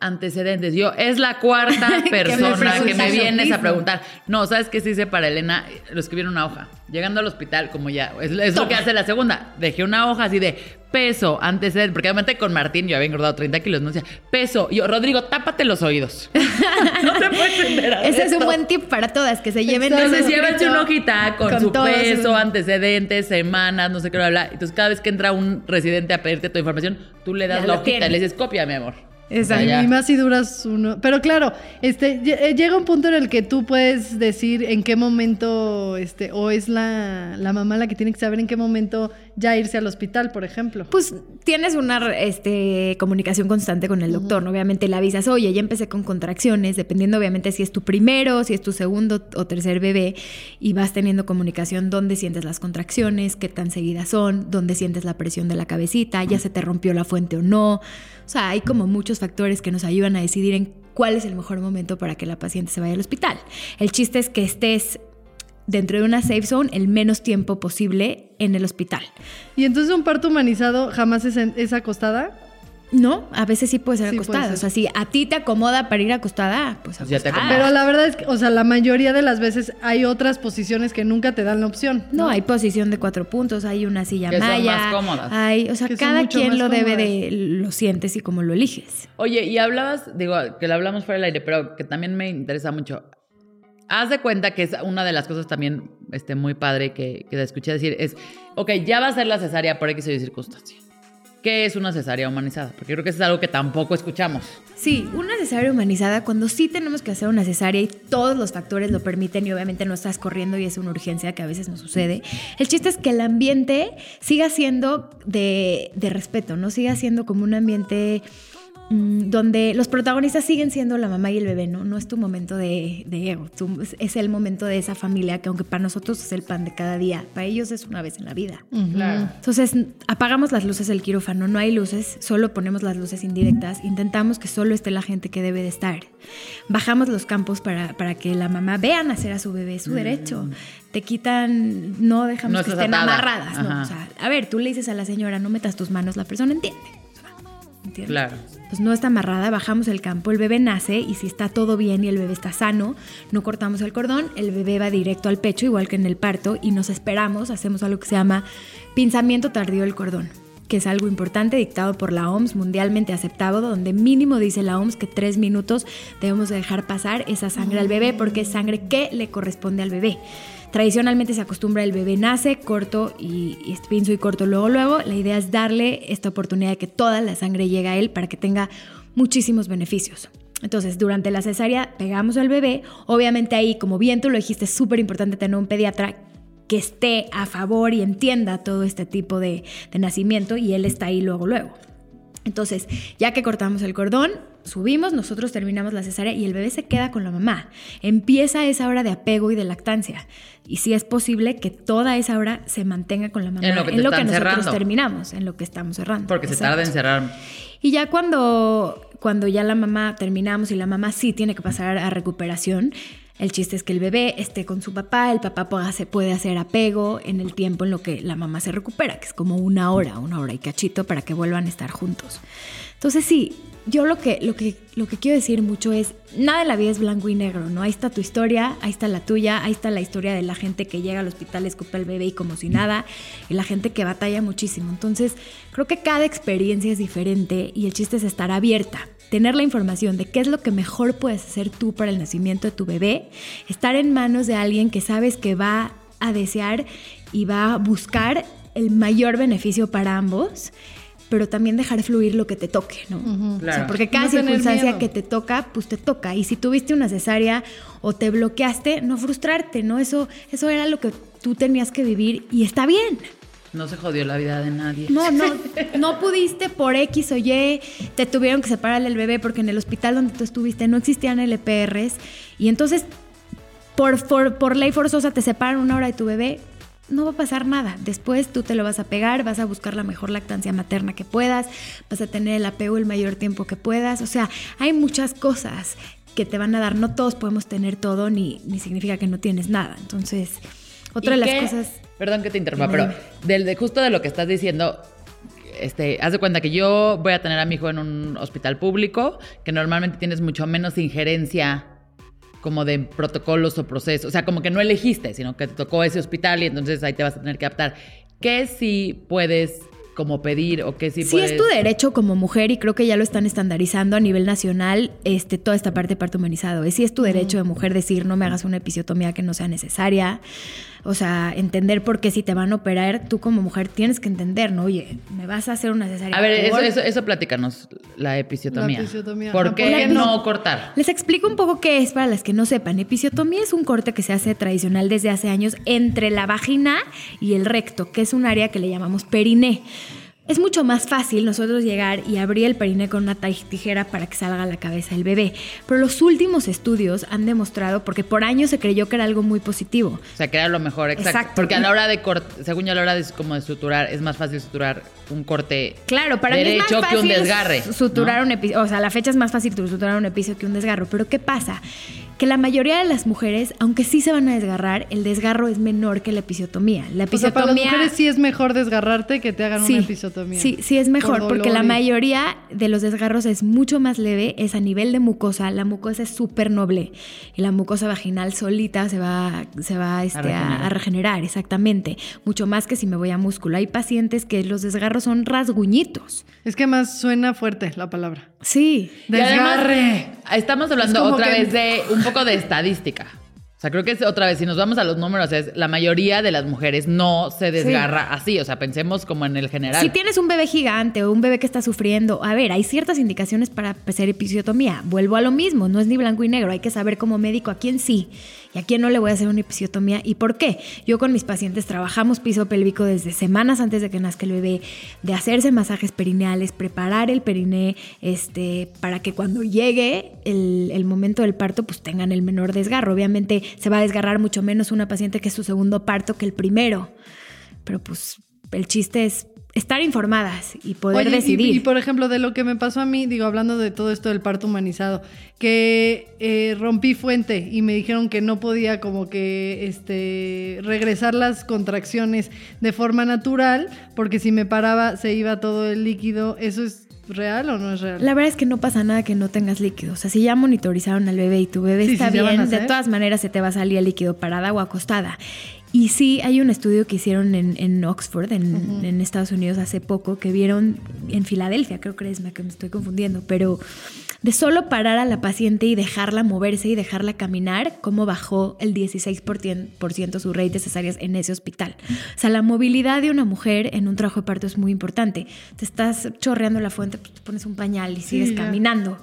antecedentes. Yo, es la cuarta <laughs>
Que me
persona que me, vienes a preguntar. No, ¿sabes qué se hice para Elena? Lo escribí en una hoja. Llegando al hospital, como ya, es, es lo que hace la segunda. Dejé una hoja así de peso, antecedentes, porque obviamente con Martín yo había engordado 30 kilos, no decía, peso. Y yo, Rodrigo, tápate los oídos. <laughs> no te puedes enterar.
Ese es un buen tip para todas, que se lleven
Entonces llévense una hojita con,
con
su peso, antecedentes, semanas, no sé qué, bla, bla. Entonces cada vez que entra un residente a pedirte tu información, tú le das
Ya
la hojita y le dices, copia, mi amor.
Exacto.
Y más si duras uno. Pero claro, este, eh, llega un punto en el que tú puedes decir en qué momento, este, o es la, la mamá la que tiene que saber en qué momento ya irse al hospital, por ejemplo.
Pues tienes una este, comunicación constante con el doctor, ¿no? Obviamente le avisas, oye, ya empecé con contracciones, dependiendo obviamente si es tu primero, si es tu segundo o tercer bebé, y vas teniendo comunicación dónde sientes las contracciones, qué tan seguidas son, dónde sientes la presión de la cabecita, ya se te rompió la fuente o no. O sea, hay como muchos factores que nos ayudan a decidir en cuál es el mejor momento para que la paciente se vaya al hospital. El chiste es que estés dentro de una safe zone el menos tiempo posible en el hospital.
Y entonces un parto humanizado jamás es, es acostada.
No, a veces sí puede ser
Sí, puede
acostada.
ser.
O sea, si a ti te acomoda para ir acostada, pues
ya te
acostada.
acomodas.
Pero la verdad es que, o sea, la mayoría de las veces hay otras posiciones que nunca te dan la opción.
No, hay posición de cuatro puntos, hay una silla
Que son
maya.
más cómodas.
Hay, o sea,
Que son
cada quien lo debe de, lo sientes y cómo lo eliges.
Oye, y hablabas, digo, que lo hablamos fuera del aire, pero que también me interesa mucho. Haz de cuenta que es una de las cosas también este, muy padre que, que te escuché decir, es, ok, ya va a ser la cesárea por X o Y circunstancia. ¿Qué es una cesárea humanizada? Porque creo que eso es algo que tampoco escuchamos.
Sí, una cesárea humanizada, cuando sí tenemos que hacer una cesárea y todos los factores lo permiten y obviamente no estás corriendo y es una urgencia que a veces nos sucede, el chiste es que el ambiente siga siendo de, respeto, ¿no? Siga siendo como un ambiente donde los protagonistas siguen siendo la mamá y el bebé, ¿no? No es tu momento de, de ego, es- el momento de esa familia que aunque para nosotros es el pan de cada día, para ellos es una vez en la vida.
Claro.
Entonces, apagamos las luces del quirófano, no hay luces, solo ponemos las luces indirectas, intentamos que solo esté la gente que debe de estar. Bajamos los campos para, para que la mamá vea nacer a su bebé, su derecho. Te quitan, no dejamos
Mm. No
que estén
atada.
amarradas. ¿no?
Ajá.
O sea, a ver, tú le dices a la señora, no metas tus manos, la persona entiende.
Claro.
Pues no está amarrada, bajamos el campo, el bebé nace y si está todo bien y el bebé está sano, no cortamos el cordón, el bebé va directo al pecho, igual que en el parto, y nos esperamos, hacemos algo que se llama pinzamiento tardío del cordón, que es algo importante dictado por la OMS, mundialmente aceptado, donde mínimo dice la OMS que tres minutos debemos de dejar pasar esa sangre al bebé porque es sangre que le corresponde al bebé. Tradicionalmente se acostumbra el bebé nace, corto y, y y corto luego luego. La idea es darle esta oportunidad de que toda la sangre llegue a él para que tenga muchísimos beneficios. Entonces, durante la cesárea pegamos al bebé. Obviamente ahí, como bien tú lo dijiste, es súper importante tener un pediatra que esté a favor y entienda todo este tipo de, de nacimiento y él está ahí luego luego. Entonces, ya que cortamos el cordón, subimos, nosotros terminamos la cesárea y el bebé se queda con la mamá. Empieza esa hora de apego y de lactancia. Y si es posible que toda esa hora se mantenga con la mamá
En lo que te están
nosotros
cerrando.
terminamos, en lo que estamos cerrando.
Porque se tarda en cerrar.
Y ya cuando, cuando ya la mamá terminamos y la mamá sí tiene que pasar a recuperación, el chiste es que el bebé esté con su papá, el papá puede hacer apego en el tiempo en lo que la mamá se recupera, que es como una hora, una hora y cachito para que vuelvan a estar juntos. Entonces sí, yo lo que, lo que, lo que quiero decir mucho es, nada en la vida es blanco y negro, ¿no? Ahí está tu historia, ahí está la tuya, ahí está la historia de la gente que llega al hospital, escupe al bebé y como si nada, y la gente que batalla muchísimo. Entonces, creo que cada experiencia es diferente y el chiste es estar abierta, tener la información de qué es lo que mejor puedes hacer tú para el nacimiento de tu bebé, estar en manos de alguien que sabes que va a desear y va a buscar el mayor beneficio para ambos pero también dejar fluir lo que te toque, ¿no? O sea,
Claro.
porque cada
No
circunstancia
miedo.
que te toca, pues te toca. Y si tuviste una cesárea o te bloqueaste, no frustrarte, ¿no? Eso, eso era lo que tú tenías que vivir y está bien.
No se jodió la vida de nadie.
No, no, <laughs> no pudiste por X o Y, te tuvieron que separar del bebé porque en el hospital donde tú estuviste no existían LPRs y entonces por, por, por ley forzosa te separan una hora de tu bebé, no va a pasar nada. Después tú te lo vas a pegar, vas a buscar la mejor lactancia materna que puedas, vas a tener el apego el mayor tiempo que puedas. O sea, hay muchas cosas que te van a dar. No todos podemos tener todo, ni, ni significa que no tienes nada. Entonces, otra
¿Y
de las cosas...
Perdón que te interrumpa, pero del, de, justo de lo que estás diciendo, este, haz de cuenta que yo voy a tener a mi hijo en un hospital público, que normalmente tienes mucho menos injerencia como de protocolos o procesos, o sea, como que no elegiste, sino que te tocó ese hospital y entonces ahí te vas a tener que adaptar. ¿Qué sí puedes como pedir o qué sí,
Sí,
puedes...
es tu derecho como mujer y creo que ya lo están estandarizando a nivel nacional, este, toda esta parte de parto humanizado. Es, sí es tu derecho de mujer decir no me hagas una episiotomía que no sea necesaria. O sea, entender por qué si te van a operar, tú como mujer tienes que entender, ¿no? Oye, me vas a hacer una cesárea.
A ver, eso,
por-
eso, eso platícanos, la episiotomía.
La episiotomía.
¿Por qué
¿por qué
no
no?
cortar?
Les explico un poco qué es para las que no sepan. Episiotomía es un corte que se hace tradicional desde hace años entre la vagina y el recto, que es un área que le llamamos periné. Es mucho más fácil nosotros llegar y abrir el periné con una tijera para que salga la cabeza del bebé. Pero los últimos estudios han demostrado, porque por años se creyó que era algo muy positivo,
O sea, que era lo mejor, exacto.
Exacto.
Porque a la hora de cortar, según yo, a la hora de como de suturar, es más fácil suturar un corte
Claro, para mí
derecho
es más fácil
que un desgarre.
suturar
¿no?
un episodio, o sea, la fecha es más fácil suturar un episodio que un desgarro, pero ¿qué pasa? Que la mayoría de las mujeres, aunque sí se van a desgarrar, el desgarro es menor que la episiotomía. La
O sea, para las
episiotomía
mujeres sí es mejor desgarrarte que te hagan
Sí,
una episiotomía.
Sí, sí es mejor,
Por
porque la mayoría de los desgarros es mucho más leve, es a nivel de mucosa, la mucosa es súper noble y la mucosa vaginal solita se va, se va este, a,
regenerar.
a regenerar, exactamente, mucho más que si me voy a músculo. Hay pacientes que los desgarros son rasguñitos.
Es que más suena fuerte la palabra.
Sí.
Además,
Desgarre.
estamos hablando
Es
otra
que-
vez de un poco de estadística. O sea, creo que es otra vez, si nos vamos a los números, es la mayoría de las mujeres no se desgarra así. O sea, pensemos como en el general.
Si tienes un bebé gigante o un bebé que está sufriendo, a ver, hay ciertas indicaciones para hacer episiotomía. Vuelvo a lo mismo, no es ni blanco y negro. Hay que saber como médico a quién sí y a quién no le voy a hacer una episiotomía y por qué. Yo con mis pacientes trabajamos piso pélvico desde semanas antes de que nazca el bebé, de hacerse masajes perineales, preparar el periné, este, para que cuando llegue el, el momento del parto, pues tengan el menor desgarro. Obviamente se va a desgarrar mucho menos una paciente que es su segundo parto que el primero. Pero pues el chiste es estar informadas y poder
Oye,
decidir.
Y, por ejemplo, de lo que me pasó a mí, digo, hablando de todo esto del parto humanizado, que eh, rompí fuente y me dijeron que no podía como que este regresar las contracciones de forma natural, porque si me paraba se iba todo el líquido. ¿Eso es real o no es real?
La verdad es que no pasa nada que no tengas líquido. O sea, si ya monitorizaron al bebé y tu bebé
Sí,
está
sí,
bien, de todas maneras se te va a salir el líquido parada o acostada. Y sí, hay un estudio que hicieron en, en Oxford, en, en Estados Unidos, hace poco, que vieron en Filadelfia, creo que es, me, que me estoy confundiendo, pero de solo parar a la paciente y dejarla moverse y dejarla caminar, cómo bajó el 16% su rate de cesáreas en ese hospital. O sea, la movilidad de una mujer en un trabajo de parto es muy importante. Te estás chorreando la fuente, pues te pones un pañal y sigues caminando.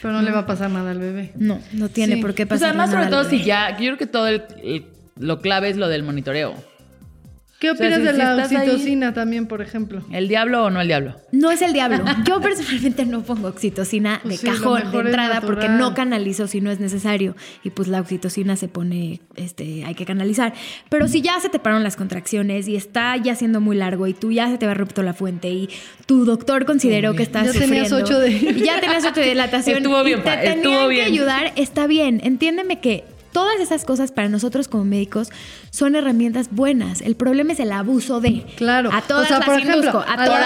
Pero no le va a pasar nada al bebé.
No, no tiene
Sí.
por qué
Pues
pasar
además, sobre todo
al
si ya, yo creo que todo el, el- lo clave es lo del monitoreo.
¿Qué
O sea,
opinas
si-
de
si
la
ahí-
oxitocina también, por ejemplo?
¿El diablo o no el diablo?
No es el diablo. <laughs> Yo personalmente no pongo oxitocina
Pues
de
sí, lo
cajón, de entrada, porque no canalizo si no es necesario. Y pues la oxitocina se pone, este, hay que canalizar. Pero si ya se te pararon las contracciones y está ya siendo muy largo y tú ya se te va roto la fuente y tu doctor consideró que estás
Ya tenías
sufriendo.
ocho de-
y ya tenías ocho de dilatación. <laughs>
Estuvo bien,
y te
pa, estuvo
tenían que
bien.
ayudar, está bien. Entiéndeme que todas esas cosas para nosotros como médicos son herramientas buenas. El problema es el abuso de.
Claro.
A todas
O sea,
las
por ejemplo,
induzco, a
a
todas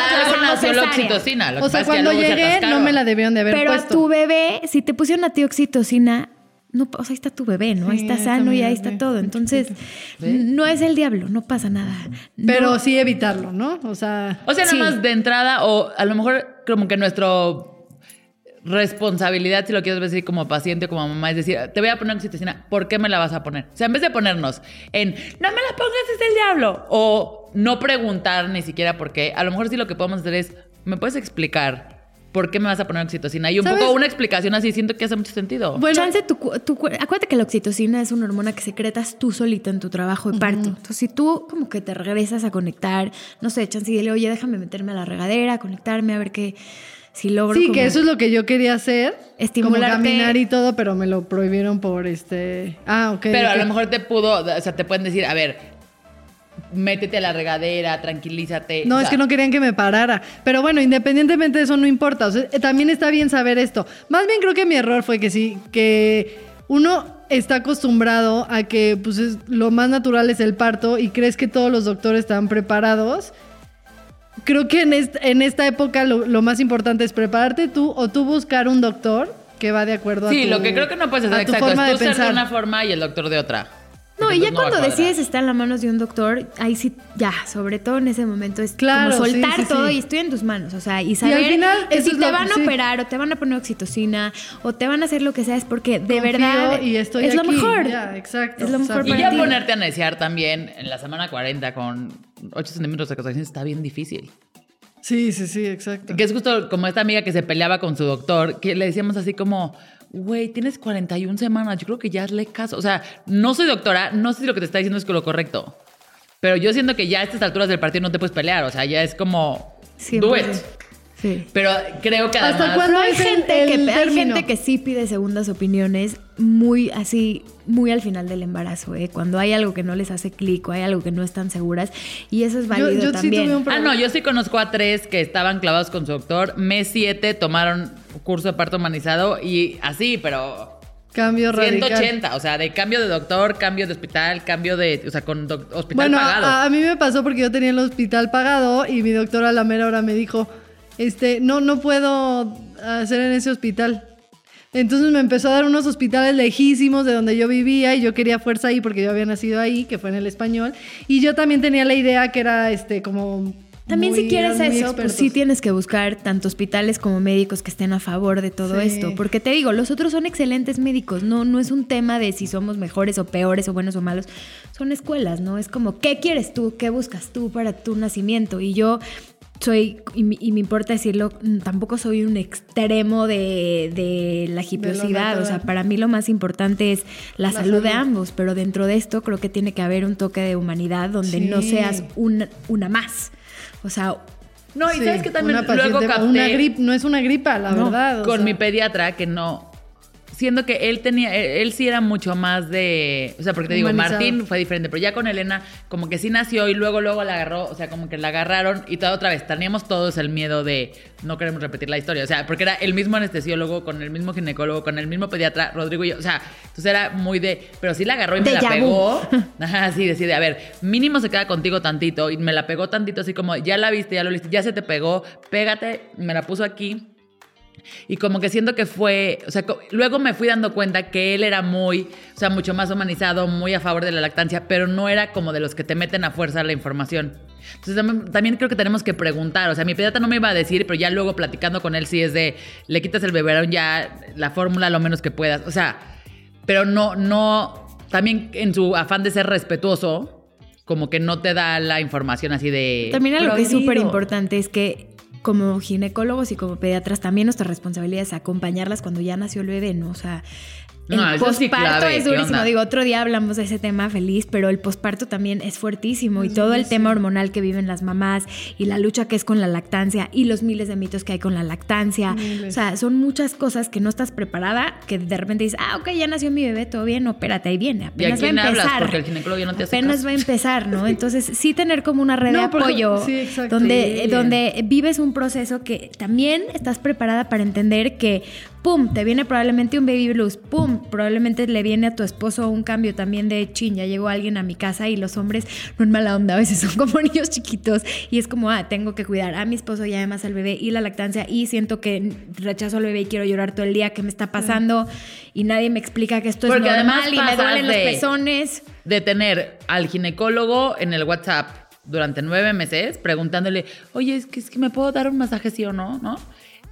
las
oxitocina. Lo
O sea, cuando
se
llegué no me la debieron de haber
Pero a
puesto.
tu bebé, si te pusieron a ti oxitocina, no, o sea, ahí está tu bebé, ¿no? ahí
Sí,
está
ahí está
sano y ahí
bebé,
está todo. Entonces, no es el diablo, no pasa nada.
Pero
No-
sí evitarlo, ¿no? O sea,
O sea, nada
Sí.
más de entrada, o a lo mejor como que nuestro responsabilidad, si lo quieres decir como paciente o como mamá, es decir, te voy a poner oxitocina, ¿por qué me la vas a poner? O sea, en vez de ponernos en, no me la pongas, es el diablo, o no preguntar ni siquiera por qué, a lo mejor sí lo que podemos hacer es, ¿me puedes explicar por qué me vas a poner oxitocina? Y un
¿Sabes?
poco una explicación así, siento que hace mucho sentido.
bueno,
Chance tu, tu cu- acuérdate que la oxitocina es una hormona que secretas tú solita en tu trabajo de parto. Entonces, si tú como que te regresas a conectar, no sé, chance y dile, oye, déjame meterme a la regadera, conectarme, a ver qué, si logro.
sí,
como-
que eso es lo que yo quería hacer.
Estimularte.
Como caminar y todo, pero me lo prohibieron por este... Ah, ok.
Pero a lo mejor te pudo, o sea, te pueden decir, a ver, métete a la regadera, tranquilízate.
No,
o
es que no querían que me parara. Pero bueno, independientemente de eso, no importa. O sea, también está bien saber esto. Más bien creo que mi error fue que sí, que uno está acostumbrado a que pues es- lo más natural es el parto y crees que todos los doctores están preparados. Creo que en, est- en esta época lo, lo más importante es prepararte tú o tú buscar un doctor que va de acuerdo a
Sí,
tu
lo que creo que no puedes hacer
a
exacto
forma
es
de
tú ser de una forma y el doctor de otra.
No, y ya
no
cuando decides estar en las manos de un doctor, ahí sí, ya, sobre todo en ese momento es
Claro,
como soltar
sí,
todo
sí.
y estoy en tus manos, o sea, y
al
saber
final,
que
eso
si
es
te
lo
van a
sí.
operar o te van a poner oxitocina o te van a hacer lo que sea es porque de
Confío
verdad
y estoy
es lo
aquí.
mejor.
Ya, exacto.
Es lo mejor
Y ya
ti.
ponerte a neciar también en la semana 40 con 8 centímetros de contracción está bien difícil.
Sí, sí, sí, exacto.
Que es justo como esta amiga que se peleaba con su doctor, que le decíamos así como, güey, tienes 41 semanas, yo creo que ya hazle caso. O sea, no soy doctora, no sé si lo que te está diciendo es que lo correcto. Pero yo siento que ya a estas alturas del partido no te puedes pelear. O sea, ya es como, do it.
100%. Sí.
Pero creo que
¿Hasta
además...
cuándo?
Pero hay
el-
gente,
el
que, hay gente que sí pide segundas opiniones muy así, muy al final del embarazo, ¿eh? cuando hay algo que no les hace clic o hay algo que no están seguras. Y eso es válido
yo sí
también.
tuve un
Ah, no, yo sí conozco a tres que estaban clavados con su doctor. Mes 7 tomaron curso de parto humanizado y así, pero
Cambio radical.
180, o sea, de cambio de doctor, cambio de hospital, cambio de, o sea, con hospital
Bueno,
pagado.
a, a mí me pasó porque yo tenía el hospital pagado y mi doctora a la mera hora me dijo, este, no, no puedo hacer en ese hospital. Entonces me empezó a dar unos hospitales lejísimos de donde yo vivía y yo quería fuerza ahí porque yo había nacido ahí, que fue en el español. Y yo también tenía la idea que era este como...
También
muy-
si quieres eso, pues sí tienes que buscar tanto hospitales como médicos que estén a favor de todo
Sí.
esto. Porque te digo, los otros son excelentes médicos. No, no es un tema de si somos mejores o peores o buenos o malos. Son escuelas, ¿no? Es como, ¿qué quieres tú? ¿Qué buscas tú para tu nacimiento? Y yo soy, y, me- y me importa decirlo, mm, tampoco soy un extremo de, de la hiposidad. O sea, para mí lo más importante es la,
La
salud, de ambos. Pero dentro de esto creo que tiene que haber un toque de humanidad donde no seas una, una más. O sea,
no, y
Sí,
sabes que también
una
luego capté
Una gripe, no es una gripa, la
No,
verdad.
con
sea.
mi pediatra que no. Siendo que él tenía, él, sí era mucho más de, o sea, porque te digo,
Humanizado.
Martín fue diferente, pero ya con Elena como que sí nació y luego luego la agarró, o sea, como que la agarraron y toda otra vez teníamos todos el miedo de no queremos repetir la historia, o sea, porque era el mismo anestesiólogo con el mismo ginecólogo con el mismo pediatra, Rodrigo y yo, o sea, entonces era muy de, pero sí la agarró y me la pegó. <laughs> Ajá, sí, decide, a ver, mínimo se queda contigo tantito y me la pegó tantito así como, ya la viste, ya lo viste, ya se te pegó, pégate, me la puso aquí. Y como que siento que fue, o sea, luego me fui dando cuenta que él era muy, o sea, mucho más humanizado, muy a favor de la lactancia, pero no era como de los que te meten a fuerza la información. Entonces también, también creo que tenemos que preguntar, o sea, mi pediatra no me iba a decir, pero ya luego platicando con él sí es de, le quitas el beberón ya, la fórmula lo menos que puedas, o sea, pero no, no, también en su afán de ser respetuoso, como que no te da la información así de...
También algo que es súper importante es que como ginecólogos y como pediatras también nuestra responsabilidad es acompañarlas cuando ya nació el bebé, ¿no? O sea, el
No, sí,
posparto
clave,
es
¿qué
durísimo. Digo, otro día hablamos de ese tema feliz, pero el posparto también es fuertísimo y todo el tema hormonal que viven las mamás y la lucha que es con la lactancia y los miles de mitos que hay con la lactancia.
Miles.
O sea, son muchas cosas que no estás preparada, que de repente dices, ah, ok, ya nació mi bebé, todo bien, no, espérate, ahí viene,
¿Y a
apenas va
quién hablas? Porque el ginecólogo ya no te hace
Apenas
caso.
va a empezar, ¿no? <laughs> Entonces, sí tener como una red de
No, porque-
apoyo
sí, exacto.
donde,
Sí.
donde vives un proceso que también estás preparada para entender que, pum, te viene probablemente un baby blues, pum, probablemente le viene a tu esposo un cambio también de chin, ya llegó alguien a mi casa y los hombres no en mala onda, a veces son <laughs> como niños chiquitos y es como, ah, tengo que cuidar a mi esposo y además al bebé y la lactancia y siento que rechazo al bebé y quiero llorar todo el día, ¿qué me está pasando? Y nadie me explica que esto
Porque
es normal
además
y me duelen los pezones.
de tener al ginecólogo en el WhatsApp durante nueve meses preguntándole, oye, es que, es que me puedo dar un masaje sí o no, ¿no?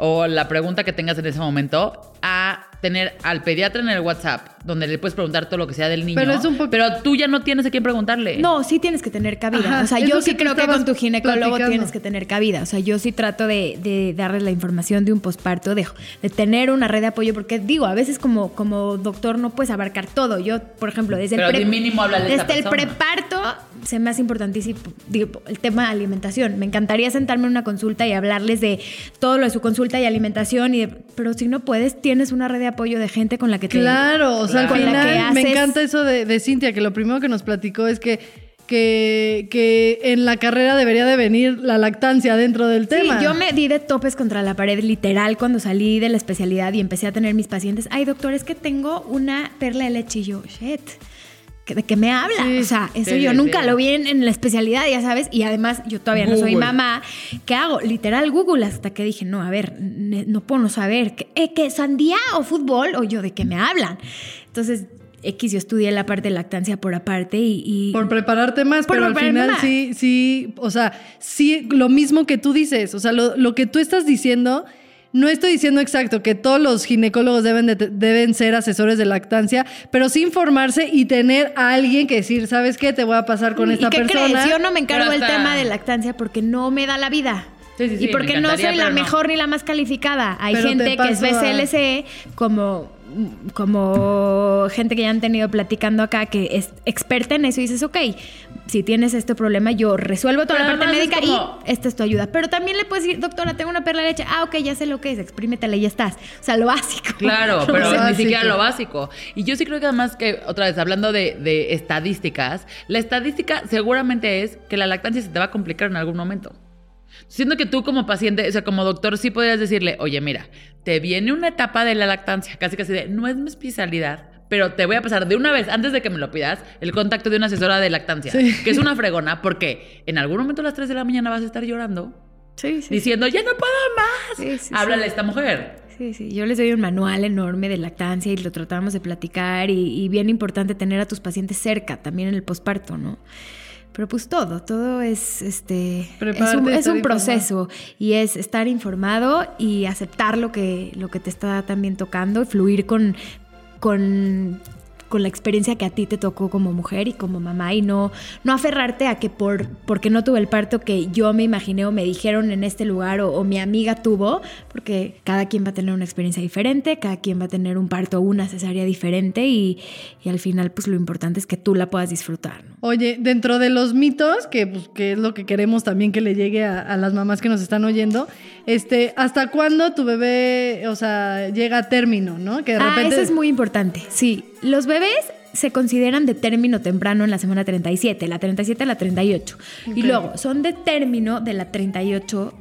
O la pregunta que tengas en ese momento, a tener al pediatra en el WhatsApp, donde le puedes preguntar todo lo que sea del niño.
Pero es un
pero tú ya no tienes a quién preguntarle.
No, sí tienes que tener cabida.
Ajá,
o sea, yo sí
que
creo que con tu ginecólogo
platicando.
tienes que tener cabida. O sea, yo sí trato de, de darles la información de un posparto, de, de tener una red de apoyo, porque digo, a veces como, como doctor no puedes abarcar todo. Yo, por ejemplo, desde
Pero
el,
de mínimo
desde el preparto se me hace importantísimo digo, el tema de alimentación. Me encantaría sentarme en una consulta y hablarles de todo lo de su consulta y alimentación, y de- pero si no puedes, tienes una red de apoyo de gente con la que te...
Claro, o sea, al final me encanta eso de, de Cintia, que lo primero que nos platicó es que, que, que en la carrera debería de venir la lactancia dentro del tema.
Sí, yo me di de topes contra la pared literal cuando salí de la especialidad y empecé a tener mis pacientes. Ay, doctor, es que tengo una perla de leche y yo, shit. ¿De qué me habla?
Sí.
o sea, eso
Sí,
yo
sí,
nunca lo vi en, en la especialidad, ya sabes. Y además, yo todavía no soy mamá. ¿Qué hago? Literal Google, hasta que dije, no, a ver, no puedo no saber. ¿Qué, eh, ¿qué, sandía o fútbol? O yo, ¿de qué me hablan? Entonces, X, yo estudié la parte de lactancia por aparte y... y-
Por prepararte más,
Por
pero al final
más.
sí, sí, o sea, sí, lo mismo que tú dices, o sea, lo, lo que tú estás diciendo, no estoy diciendo exacto que todos los ginecólogos deben, de- deben ser asesores de lactancia, pero sí informarse y tener a alguien que decir, ¿sabes qué? Te voy a pasar con esta
¿Y qué
persona.
crees? Yo no me encargo del
hasta-
tema de lactancia porque no me da la vida.
Sí, sí, sí,
y porque no soy la
no.
mejor ni la más calificada. Hay
Pero
gente
te
que es
paso a-
BCLC, como, como gente que ya han tenido platicando acá, que es experta en eso y dices, ok, si tienes este problema, yo resuelvo toda
Pero
la parte médica
como-
y esta es tu ayuda. Pero también le puedes decir, doctora, tengo una perla de leche. Ah, ok, ya sé lo que es, exprímetela y ya estás. O sea, lo básico. <laughs>
Claro,
Lo
pero ni siquiera lo básico. Y yo sí creo que además que, otra vez, hablando de, de estadísticas, la estadística seguramente es que la lactancia se te va a complicar en algún momento. Siento que tú como paciente, o sea, como doctor, sí podrías decirle, oye, mira, te viene una etapa de la lactancia, casi casi de, no es mi especialidad, pero te voy a pasar de una vez, antes de que me lo pidas, el contacto de una asesora de lactancia,
Sí.
que es una fregona, porque en algún momento a las 3 de la mañana vas a estar llorando,
Sí, sí.
diciendo, ya no puedo más.
Sí, sí,
Háblale a esta mujer.
Sí, sí, yo les doy un manual enorme de lactancia y lo tratamos de platicar y, y bien importante tener a tus pacientes cerca también en el posparto, ¿no? Pero pues todo, todo es este es un, es un proceso y es estar informado y aceptar lo que, lo que te está también tocando y fluir con, con, con la experiencia que a ti te tocó como mujer y como mamá y no, no aferrarte a que por porque no tuve el parto que yo me imaginé o me dijeron en este lugar o, o mi amiga tuvo, porque cada quien va a tener una experiencia diferente, cada quien va a tener un parto o una cesárea diferente y, y al final pues lo importante es que tú la puedas disfrutar. ¿no?
Oye, dentro de los mitos, que, pues, que es lo que queremos también que le llegue a, a las mamás que nos están oyendo, este, ¿hasta cuándo tu bebé, o sea, llega a término, no? Que de
Ah,
repente...
eso es muy importante. Sí, los bebés se consideran de término temprano en la semana 37, la 37 a la 38. Y luego son de término de la 38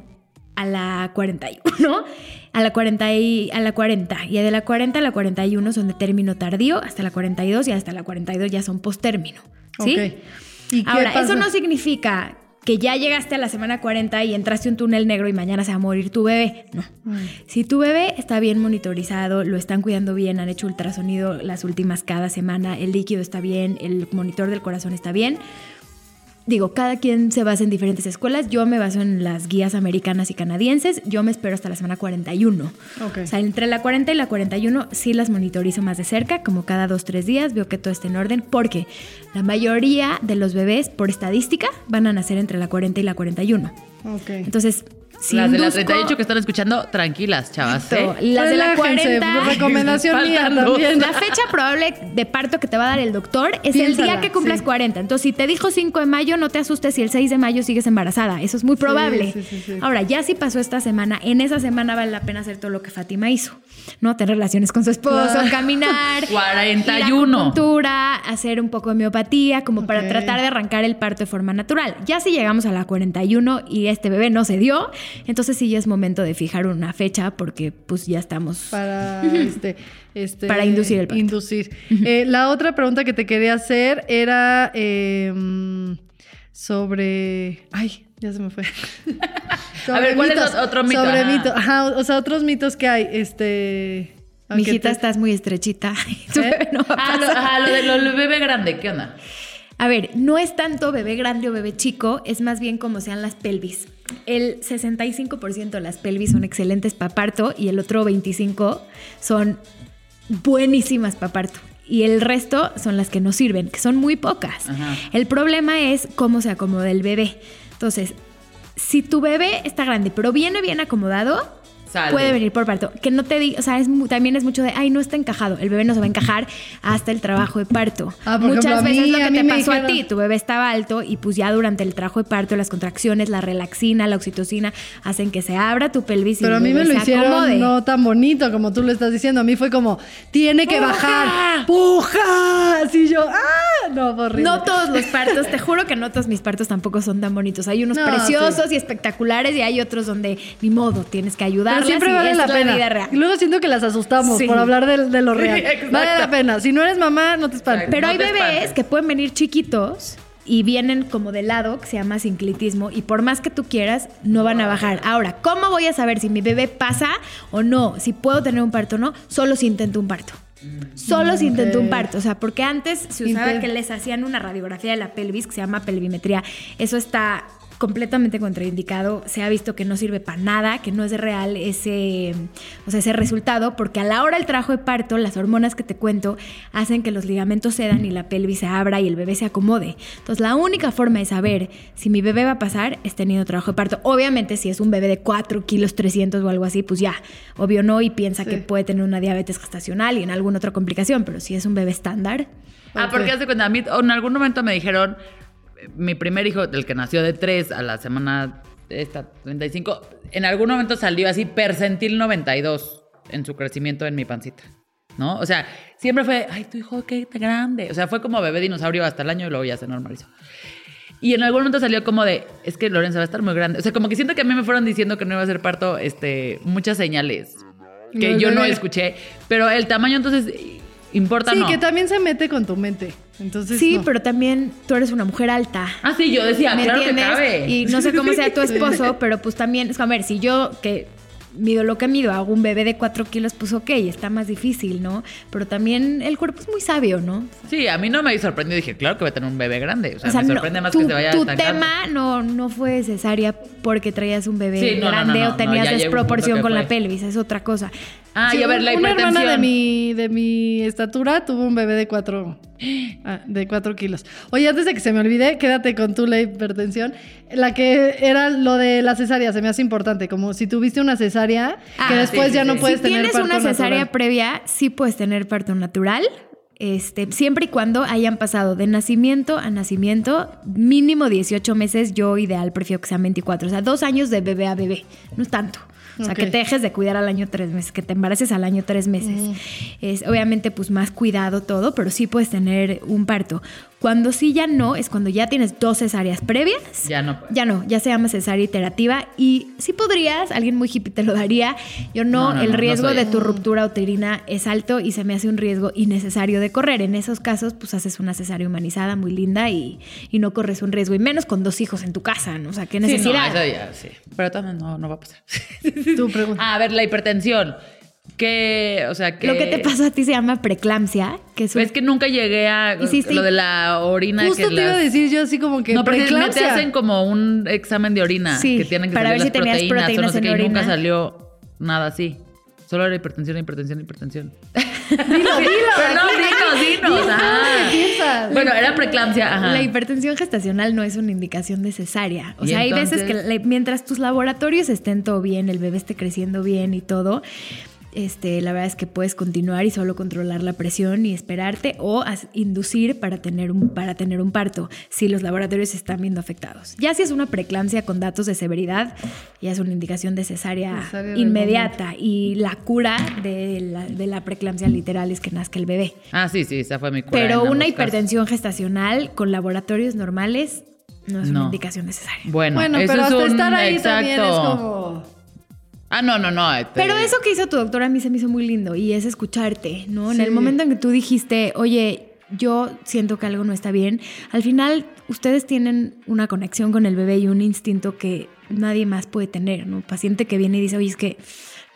a la 41, a la 40 y a la 40 y de la 40 a la 41 son de término tardío hasta la 42 y hasta la 42 ya son posttérmino, ¿sí?
Ok. ¿Y qué
Ahora,
pasa?
eso no significa que ya llegaste a la semana 40 y entraste a un túnel negro y mañana se va a morir tu bebé. No.
Mm.
Si tu bebé está bien monitorizado, lo están cuidando bien, han hecho ultrasonido las últimas cada semana, el líquido está bien, el monitor del corazón está bien. Digo, cada quien se basa en diferentes escuelas. Yo me baso en las guías americanas y canadienses. Yo me espero hasta la semana 41.
Ok.
O sea, entre la 40 y la 41 sí las monitorizo más de cerca, como cada dos, tres días, veo que todo esté en orden, porque la mayoría de los bebés, por estadística, van a nacer entre la 40 y la 41.
Ok.
Entonces, si
Las de la
induzco-
38 que están escuchando, tranquilas, chavas. ¿eh?
Las de la
Relájense,
40. <laughs>
recomendación mía también.
La fecha probable de parto que te va a dar el doctor es el día que cumplas
sí.
40. Entonces, si te dijo 5 de mayo, no te asustes si el 6 de mayo sigues embarazada. Eso es muy probable.
sí, sí, sí.
Ahora, ya si pasó esta semana, en esa semana vale la pena hacer todo lo que Fátima hizo. ¿No? Tener relaciones con su esposo, caminar.
41. <laughs>
ir a acupuntura, hacer un poco de homeopatía, como para tratar de arrancar el parto de forma natural. Ya si llegamos a la 41 y este bebé no se dio, entonces sí ya es momento de fijar una fecha porque pues ya estamos...
Para, <laughs> este, este,
Para inducir el parto.
inducir. Eh, la otra pregunta que te quería hacer era eh, mm, sobre. Ay, ya se me fue. <laughs>
A ver, ¿cuál es otro mito?
Sobre
Ajá.
mitos. Ajá, o sea, otros mitos que hay. Este.
Mijita,
te-
estás muy estrechita. <laughs>
¿Eh?
bebé <laughs> no va a
Ah, lo,
pasar.
ajá, lo de lo del bebé grande, ¿qué onda?
A ver, no es tanto bebé grande o bebé chico, es más bien como sean las pelvis. El 65% de las pelvis son excelentes para parto y el otro 25% son buenísimas para parto. Y el resto son las que no sirven, que son muy pocas.
Ajá.
El problema es cómo se acomoda el bebé. Entonces, si tu bebé está grande, pero viene bien acomodado,
Sale.
puede venir por parto. Que no te diga, o sea, es mu- también es mucho de, ay, no está encajado. El bebé no se va a encajar hasta el trabajo de parto.
Ah,
Muchas
ejemplo,
veces
mí-
lo que te
me
pasó a ti, tu bebé estaba alto y pues ya durante el trabajo de parto, las contracciones, la relaxina, la oxitocina, hacen que se abra tu pelvis y
Pero a mí me lo hicieron
acomode.
no tan bonito como tú lo estás diciendo. A mí fue como, tiene que
¡Puja!
bajar. ¡Puja! Así yo, ¡ah! No, horrible.
No todos los partos, te juro que no todos mis partos tampoco son tan bonitos. Hay unos
No,
preciosos y espectaculares y hay otros donde ni modo, tienes que ayudarlas
Pero siempre vale la
es
pena.
vida real.
Y luego siento que las asustamos
Sí.
por hablar de, de lo real. <laughs> vale la pena. Si no eres mamá, no te espantes.
Pero
No
hay bebés
espantes.
que pueden venir chiquitos y vienen como de lado, que se llama sinclitismo, y por más que tú quieras, no van a bajar. Ahora, ¿cómo voy a saber si mi bebé pasa o no? Si puedo tener un parto o no, solo si intento un parto. Solo si intento un parto, o sea, porque antes se usaba que les hacían una radiografía de la pelvis que se llama pelvimetría. Eso está completamente contraindicado, se ha visto que no sirve para nada, que no es real ese, o sea, ese resultado, porque a la hora del trabajo de parto, las hormonas que te cuento hacen que los ligamentos cedan y la pelvis se abra y el bebé se acomode. Entonces, la única forma de saber si mi bebé va a pasar es teniendo trabajo de parto. Obviamente, si es un bebé de 4 kilos 300 o algo así, pues ya, obvio no, y piensa
Sí.
que puede tener una diabetes gestacional y en alguna otra complicación, pero si es un bebé estándar,
Ah, porque hace cuenta, a mí en algún momento me dijeron, mi primer hijo, el que nació de 3 a la semana esta 35, en algún momento salió así percentil 92 en su crecimiento en mi pancita. ¿No? O sea, siempre fue, ay, tu hijo qué grande. O sea, fue como bebé dinosaurio hasta el año y luego ya se normalizó. Y en algún momento salió como de, es que Lorenza va a estar muy grande. O sea, como que siento que a mí me fueron diciendo que no iba a ser parto, este, muchas señales que yo no escuché. Pero el tamaño entonces importa,
Sí,
¿no?
que también se mete con tu mente. Entonces,
Sí,
no.
pero también tú eres una mujer alta.
Ah, sí, yo decía,
¿Me
claro que cabe.
Y no sé cómo sea tu <laughs> esposo, pero pues también, es a ver, si yo que mido lo que mido, hago un bebé de 4 kilos, pues ok, está más difícil, ¿no? Pero también el cuerpo es muy sabio, ¿no?
Sí, a mí no me sorprendió. Dije, claro que voy a tener un bebé grande. O sea,
O sea,
me
no,
sorprende más
tu,
que se vaya
tu
estancando.
tema no, no fue cesárea porque traías un bebé
Sí, no, no,
grande
no,
o tenías desproporción con la pelvis, es otra cosa.
Ah,
Sí,
y a ver, la
una
hipertensión.
hermana de mi, de mi estatura tuvo un bebé de cuatro, ah, de cuatro kilos. Oye, antes de que se me olvide, quédate con tú la hipertensión. La que era lo de la cesárea, se me hace importante. Como si tuviste una cesárea,
Ah,
que después
sí, sí,
ya no
sí.
puedes
si
tener
tienes
parto
una cesárea previa, sí puedes tener parto natural. Este, siempre y cuando hayan pasado de nacimiento a nacimiento, mínimo 18 meses, yo ideal prefiero que sean 24, o sea, dos años de bebé a bebé, no es tanto. O sea, que te dejes de cuidar al año tres meses, que te embaraces al año tres meses. Es obviamente pues más cuidado todo, pero sí puedes tener un parto. Cuando sí ya no, es cuando ya tienes dos cesáreas previas.
Ya no.
Ya no, ya se llama cesárea iterativa y sí podrías, alguien muy hippie te lo daría. Yo no,
No, no,
el
no, no
riesgo de tu ruptura uterina es alto y se me hace un riesgo innecesario de correr. En esos casos, pues haces una cesárea humanizada muy linda y, y no corres un riesgo, y menos con dos hijos en tu casa, ¿no? O sea, qué
Sí, no,
necesidad.
eso ya, sí. Pero también no, no va a pasar.
Tu pregunta.
Ah, a ver, la hipertensión. Que, o sea, que...
Lo que te pasó a ti se llama preeclampsia, que es un-
Es que nunca llegué a lo de la orina.
Justo
que
te iba a
las-
decir yo así como que
No, porque no te
preeclampsia.
hacen como un examen de orina.
Sí,
que tienen que
para
salir
ver si
las
tenías
proteínas, o no
proteínas
sé
en
qué, y nunca salió nada así. Solo era hipertensión, hipertensión, hipertensión. <laughs>
Dilo, <laughs> dilo.
Pero no, dinos, dinos. ajá. Bueno, era preeclampsia, ajá.
La hipertensión gestacional no es una indicación de cesárea. O
¿Y
sea, hay veces que mientras tus laboratorios estén todo bien, el bebé esté creciendo bien y todo, este, la verdad es que puedes continuar y solo controlar la presión y esperarte o inducir para tener, un, para tener un parto si los laboratorios se están viendo afectados. Ya si es una preeclampsia con datos de severidad, ya es una indicación de cesárea, inmediata y la cura de la, de la preeclampsia literal es que nazca el bebé.
Ah, sí, sí, esa fue mi cura.
Pero una
casos.
hipertensión gestacional con laboratorios normales no es una indicación necesaria.
Bueno,
Bueno,
eso
pero
es
hasta
un
estar ahí
exacto.
también es como...
Ah, no, no, no. este-
Pero eso que hizo tu doctora a mí se me hizo muy lindo y es escucharte, ¿no? En el momento en que tú dijiste, oye, yo siento que algo no está bien, al final ustedes tienen una conexión con el bebé y un instinto que nadie más puede tener, ¿no? Paciente que viene y dice, oye, es que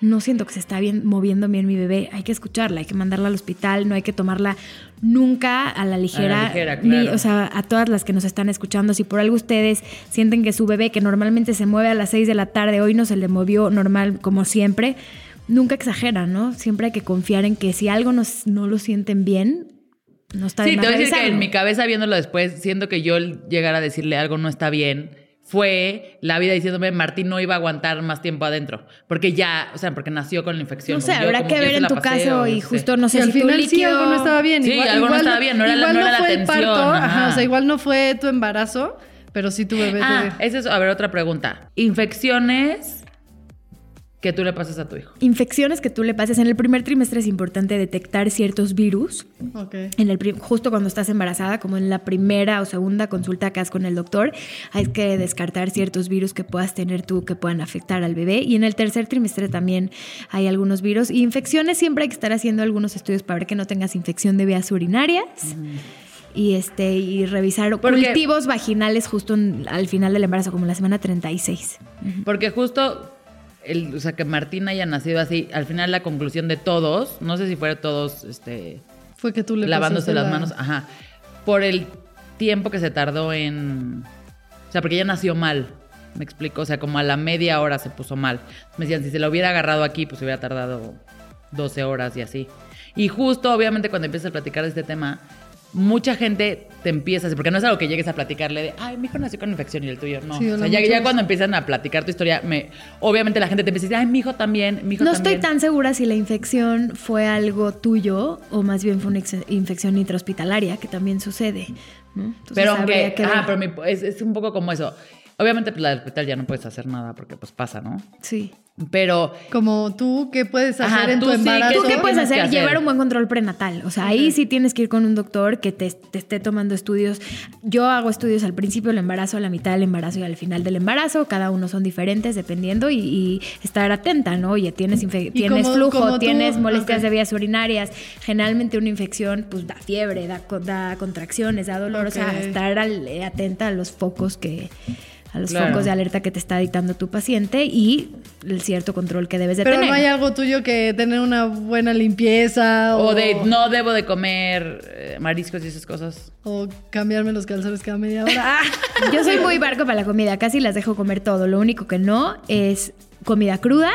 no siento que se está bien moviendo bien mi bebé, hay que escucharla, hay que mandarla al hospital, no hay que tomarla nunca a la ligera,
ligera,
ni- o sea, a todas las que nos están escuchando, si por algo ustedes sienten que su bebé, que normalmente se mueve a las 6 de la tarde, hoy no se le movió normal como siempre, nunca exageran, ¿no? Siempre hay que confiar en que si algo nos- no lo sienten bien, no está de
Sí, te voy a decir que en mi cabeza viéndolo después, siento que yo llegara a decirle algo no está bien, fue la vida diciéndome Martín no iba a aguantar más tiempo adentro, porque ya, o sea, porque nació con la infección.
No sé, habrá
como
que ver en
la
tu caso y justo no sé
al
si tu
final sí algo no estaba bien.
Sí, algo no estaba bien, no era la-
igual
no era la
fue el
atención,
parto, ajá,
ajá.
o sea, igual no fue tu embarazo, pero sí tu bebé.
Ah,
te-
es eso. A ver, otra pregunta. Infecciones que tú le pasas a tu hijo.
Infecciones que tú le pases. En el primer trimestre es importante detectar ciertos virus.
Ok.
En el justo cuando estás embarazada, como en la primera o segunda consulta que haces con el doctor, hay que descartar ciertos virus que puedas tener tú que puedan afectar al bebé. Y en el tercer trimestre también hay algunos virus. Y infecciones siempre hay que estar haciendo algunos estudios para ver que no tengas infección de vías urinarias. Y este y revisar
Porque-
cultivos vaginales justo en- al final del embarazo, como en la semana 36.
Porque justo, el, o sea, que Martín haya nacido así, al final la conclusión de todos, no sé si fuera todos, este,
Fue que tú le
lavándose las
la-
manos, ajá, por el tiempo que se tardó en, o sea, porque ella nació mal, me explico, o sea, como a la media hora se puso mal. Me decían, si se lo hubiera agarrado aquí, pues hubiera tardado 12 horas y así. Y justo, obviamente, cuando empiezas a platicar de este tema, mucha gente te empieza a decir, porque no es algo que llegues a platicarle de, ay, mi hijo nació con infección y el tuyo no.
Sí,
o sea, ya, cuando empiezan a platicar tu historia, me, obviamente la gente te empieza a decir, ay, mi hijo también, mi hijo
No
también.
estoy tan segura si la infección fue algo tuyo o más bien fue una infección intrahospitalaria, que también sucede. ¿no? Entonces,
pero aunque,
que
ah, pero mi- es, es un poco como eso. Obviamente, pues la del hospital ya no puedes hacer nada porque pues pasa, ¿no?
Sí.
Pero
Como tú, ¿qué puedes hacer
Ajá,
en tu
sí, ¿qué
embarazo?
¿Tú qué puedes hacer?
hacer.
Llevar un buen control prenatal. O sea, ahí sí tienes que ir con un doctor que te, te esté tomando estudios. Yo hago estudios al principio del embarazo, a la mitad del embarazo y al final del embarazo. Cada uno son diferentes dependiendo y, y estar atenta, ¿no? Oye, tienes, tienes
como-
flujo,
como tú-
tienes molestias de vías urinarias. Generalmente una infección pues da fiebre, da, da contracciones, da dolor. O sea, estar al- atenta a los focos que a los
Claro.
focos de alerta que te está dictando tu paciente y el cierto control que debes de
Pero
tener.
no hay algo tuyo que tener una buena limpieza o,
o de no debo de comer eh, mariscos y esas cosas.
o cambiarme los calzones cada media hora. Ah, <laughs>
Yo soy muy barco para la comida, casi las dejo comer todo. Lo único que no es comida cruda.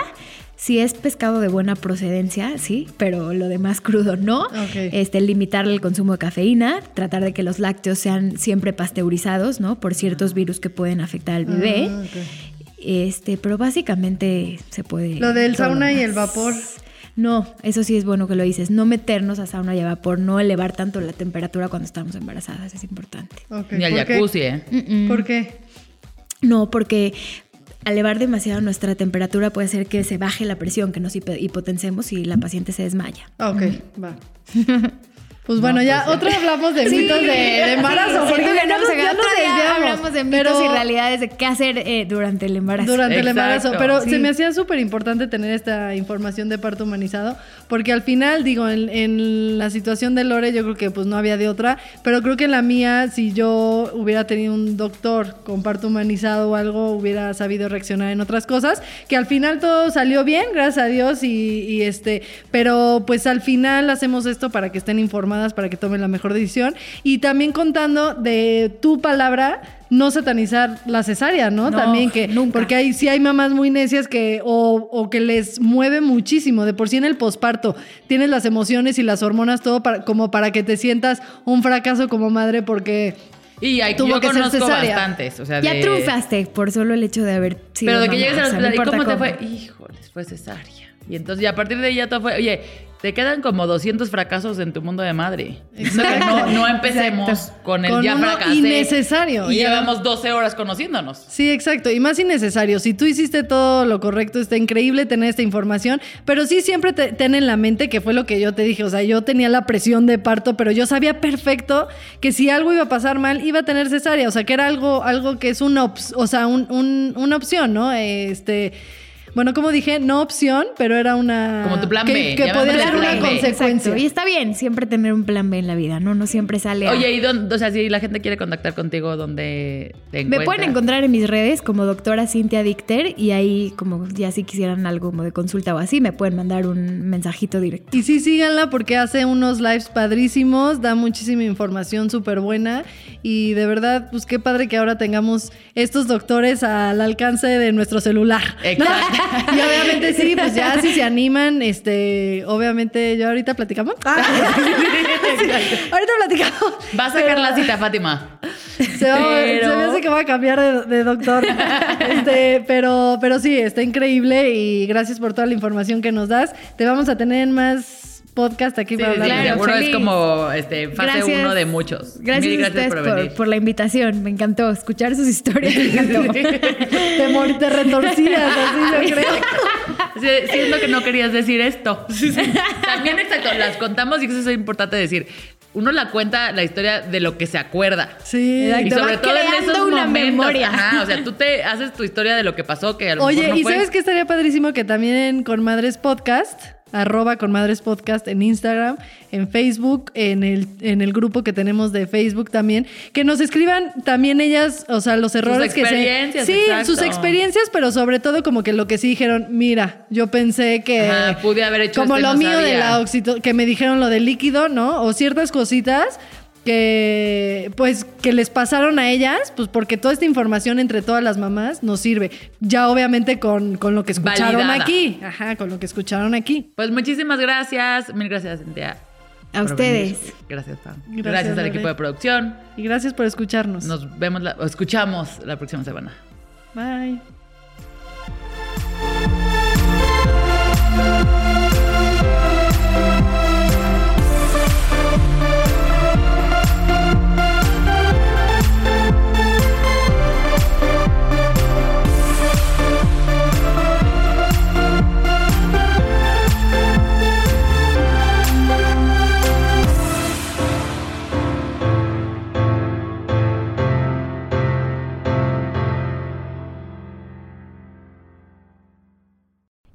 Si es pescado de buena procedencia, sí, pero lo demás crudo no. Este, limitar el consumo de cafeína, tratar de que los lácteos sean siempre pasteurizados, ¿no? Por ciertos virus que pueden afectar al bebé.
Ah.
Este, pero básicamente se puede.
Lo del sauna y el vapor.
No, eso sí es bueno que lo dices. No meternos a sauna y a vapor, no elevar tanto la temperatura cuando estamos embarazadas, es importante.
Ok,
Ni al jacuzzi, ¿eh?
¿Por qué?
No, porque al elevar demasiado nuestra temperatura puede hacer que se baje la presión, que nos hipo- hipotencemos y la paciente se desmaya.
Ah, Ok, va. <laughs> Pues bueno, ya
pues
otra hablamos de <laughs>
Sí.
mitos de, de embarazo.
Sí,
porque
que
ya
no,
nos-
o sea,
ya
otro
nos desviamos.
hablamos de mitos
Pero-
y realidades de qué hacer eh, durante el embarazo.
Durante el
Exacto.
embarazo, pero
Sí.
se me hacía súper importante tener esta información de parto humanizado, porque al final, digo, en, en la situación de Lore yo creo que pues no había de otra, pero creo que en la mía, si yo hubiera tenido un doctor con parto humanizado o algo, hubiera sabido reaccionar en otras cosas, que al final todo salió bien, gracias a Dios, y, y este, pero pues al final hacemos esto para que estén informadas, para que tomen la mejor decisión, y también contando de tu palabra, no satanizar la cesárea, ¿no?
No,
También que,
nunca.
porque hay, sí hay mamás muy necias que, o, o que les mueve muchísimo. De por sí en el posparto tienes las emociones y las hormonas, todo para, como para que te sientas un fracaso como madre, porque
Y hay,
Tuvo
yo
que ser
conozco
cesárea.
bastantes. O sea,
Ya
de-
triunfaste por solo el hecho de haber sido
Pero de que
mamá,
llegues
o
al
sea, no
hospital, ¿y
importa
cómo te
cómo.
fue? Híjoles, fue cesárea. Y entonces, y a partir de ahí ya todo fue, oye, te quedan como 200 fracasos en tu mundo de madre. No, no empecemos
Exacto.
con el
Con
ya
uno
fracasé.
innecesario,
Y
ya.
llevamos 12 horas conociéndonos.
Sí, exacto. Y más innecesario. Si tú hiciste todo lo correcto, está increíble tener esta información. Pero sí siempre te- ten en la mente que fue lo que yo te dije. O sea, yo tenía la presión de parto, pero yo sabía perfecto que si algo iba a pasar mal, iba a tener cesárea. O sea, que era algo, algo que es una, o sea, un- un- una opción, ¿no? Este. Bueno, como dije, no opción, pero era una.
Como tu plan
que,
B,
Que podía ser una
B.
consecuencia.
Exacto. Y está bien siempre tener un plan B en la vida, ¿no? No siempre sale a-
Oye, ¿y dónde, o sea, si la gente quiere contactar contigo, ¿dónde te
Me
encuentra?
pueden encontrar en mis redes como doctora Cintia Dicter y ahí como ya si quisieran algo como de consulta o así, me pueden mandar un mensajito directo.
Y sí, síganla porque hace unos lives padrísimos, da muchísima información súper buena y de verdad, pues qué padre que ahora tengamos estos doctores al alcance de nuestro celular.
Exacto. <laughs>
Y obviamente sí, pues ya si se animan, este, obviamente yo ahorita platicamos. <laughs> ahorita platicamos.
Va a sacar la cita, Fátima.
Se, va-
Pero-
se me hace que va a cambiar de, de doctor. Este, pero, pero sí, está increíble y gracias por toda la información que nos das. Te vamos a tener en más podcast aquí
Sí,
para hablar.
Claro,
seguro
feliz.
es como este, fase
Gracias.
uno de muchos.
Gracias,
Mil
a ustedes
por
por,
venir.
por la invitación, me encantó escuchar sus historias, me encantó. <laughs>
te, mor- te retorcías, así yo creo.
Sí, siento que no querías decir esto. También, exacto, las contamos y eso es importante decir. Uno la cuenta la historia de lo que se acuerda.
Sí.
Exacto.
Y sobre
va
todo en esos
una
momentos.
memoria.
Ajá, o sea, tú te haces tu historia de lo que pasó, que a lo
Oye,
mejor no
¿y
fue.
sabes qué estaría padrísimo? Que también con Madres Podcast, arroba con Madres Podcast en Instagram, en Facebook, en el, en el grupo que tenemos de Facebook también, que nos escriban también ellas, o sea, los errores que se...
experiencias,
Sí,
exacto.
sus experiencias, pero sobre todo como que lo que sí dijeron, mira, yo pensé que...
Ajá, pude haber hecho
Como
esto y
lo
no
mío de la oxito, que me dijeron lo del líquido, ¿no? O ciertas cositas que pues que les pasaron a ellas, pues porque toda esta información entre todas las mamás nos sirve. Ya obviamente con, con lo que escucharon
Validada.
aquí. Ajá, con lo que escucharon aquí.
Pues muchísimas gracias. Mil gracias, Cintia.
A
por
ustedes.
venir. Gracias, Pam.
Gracias,
Gracias, al equipo de producción.
Y gracias por escucharnos.
Nos vemos, la, o escuchamos la próxima semana.
Bye.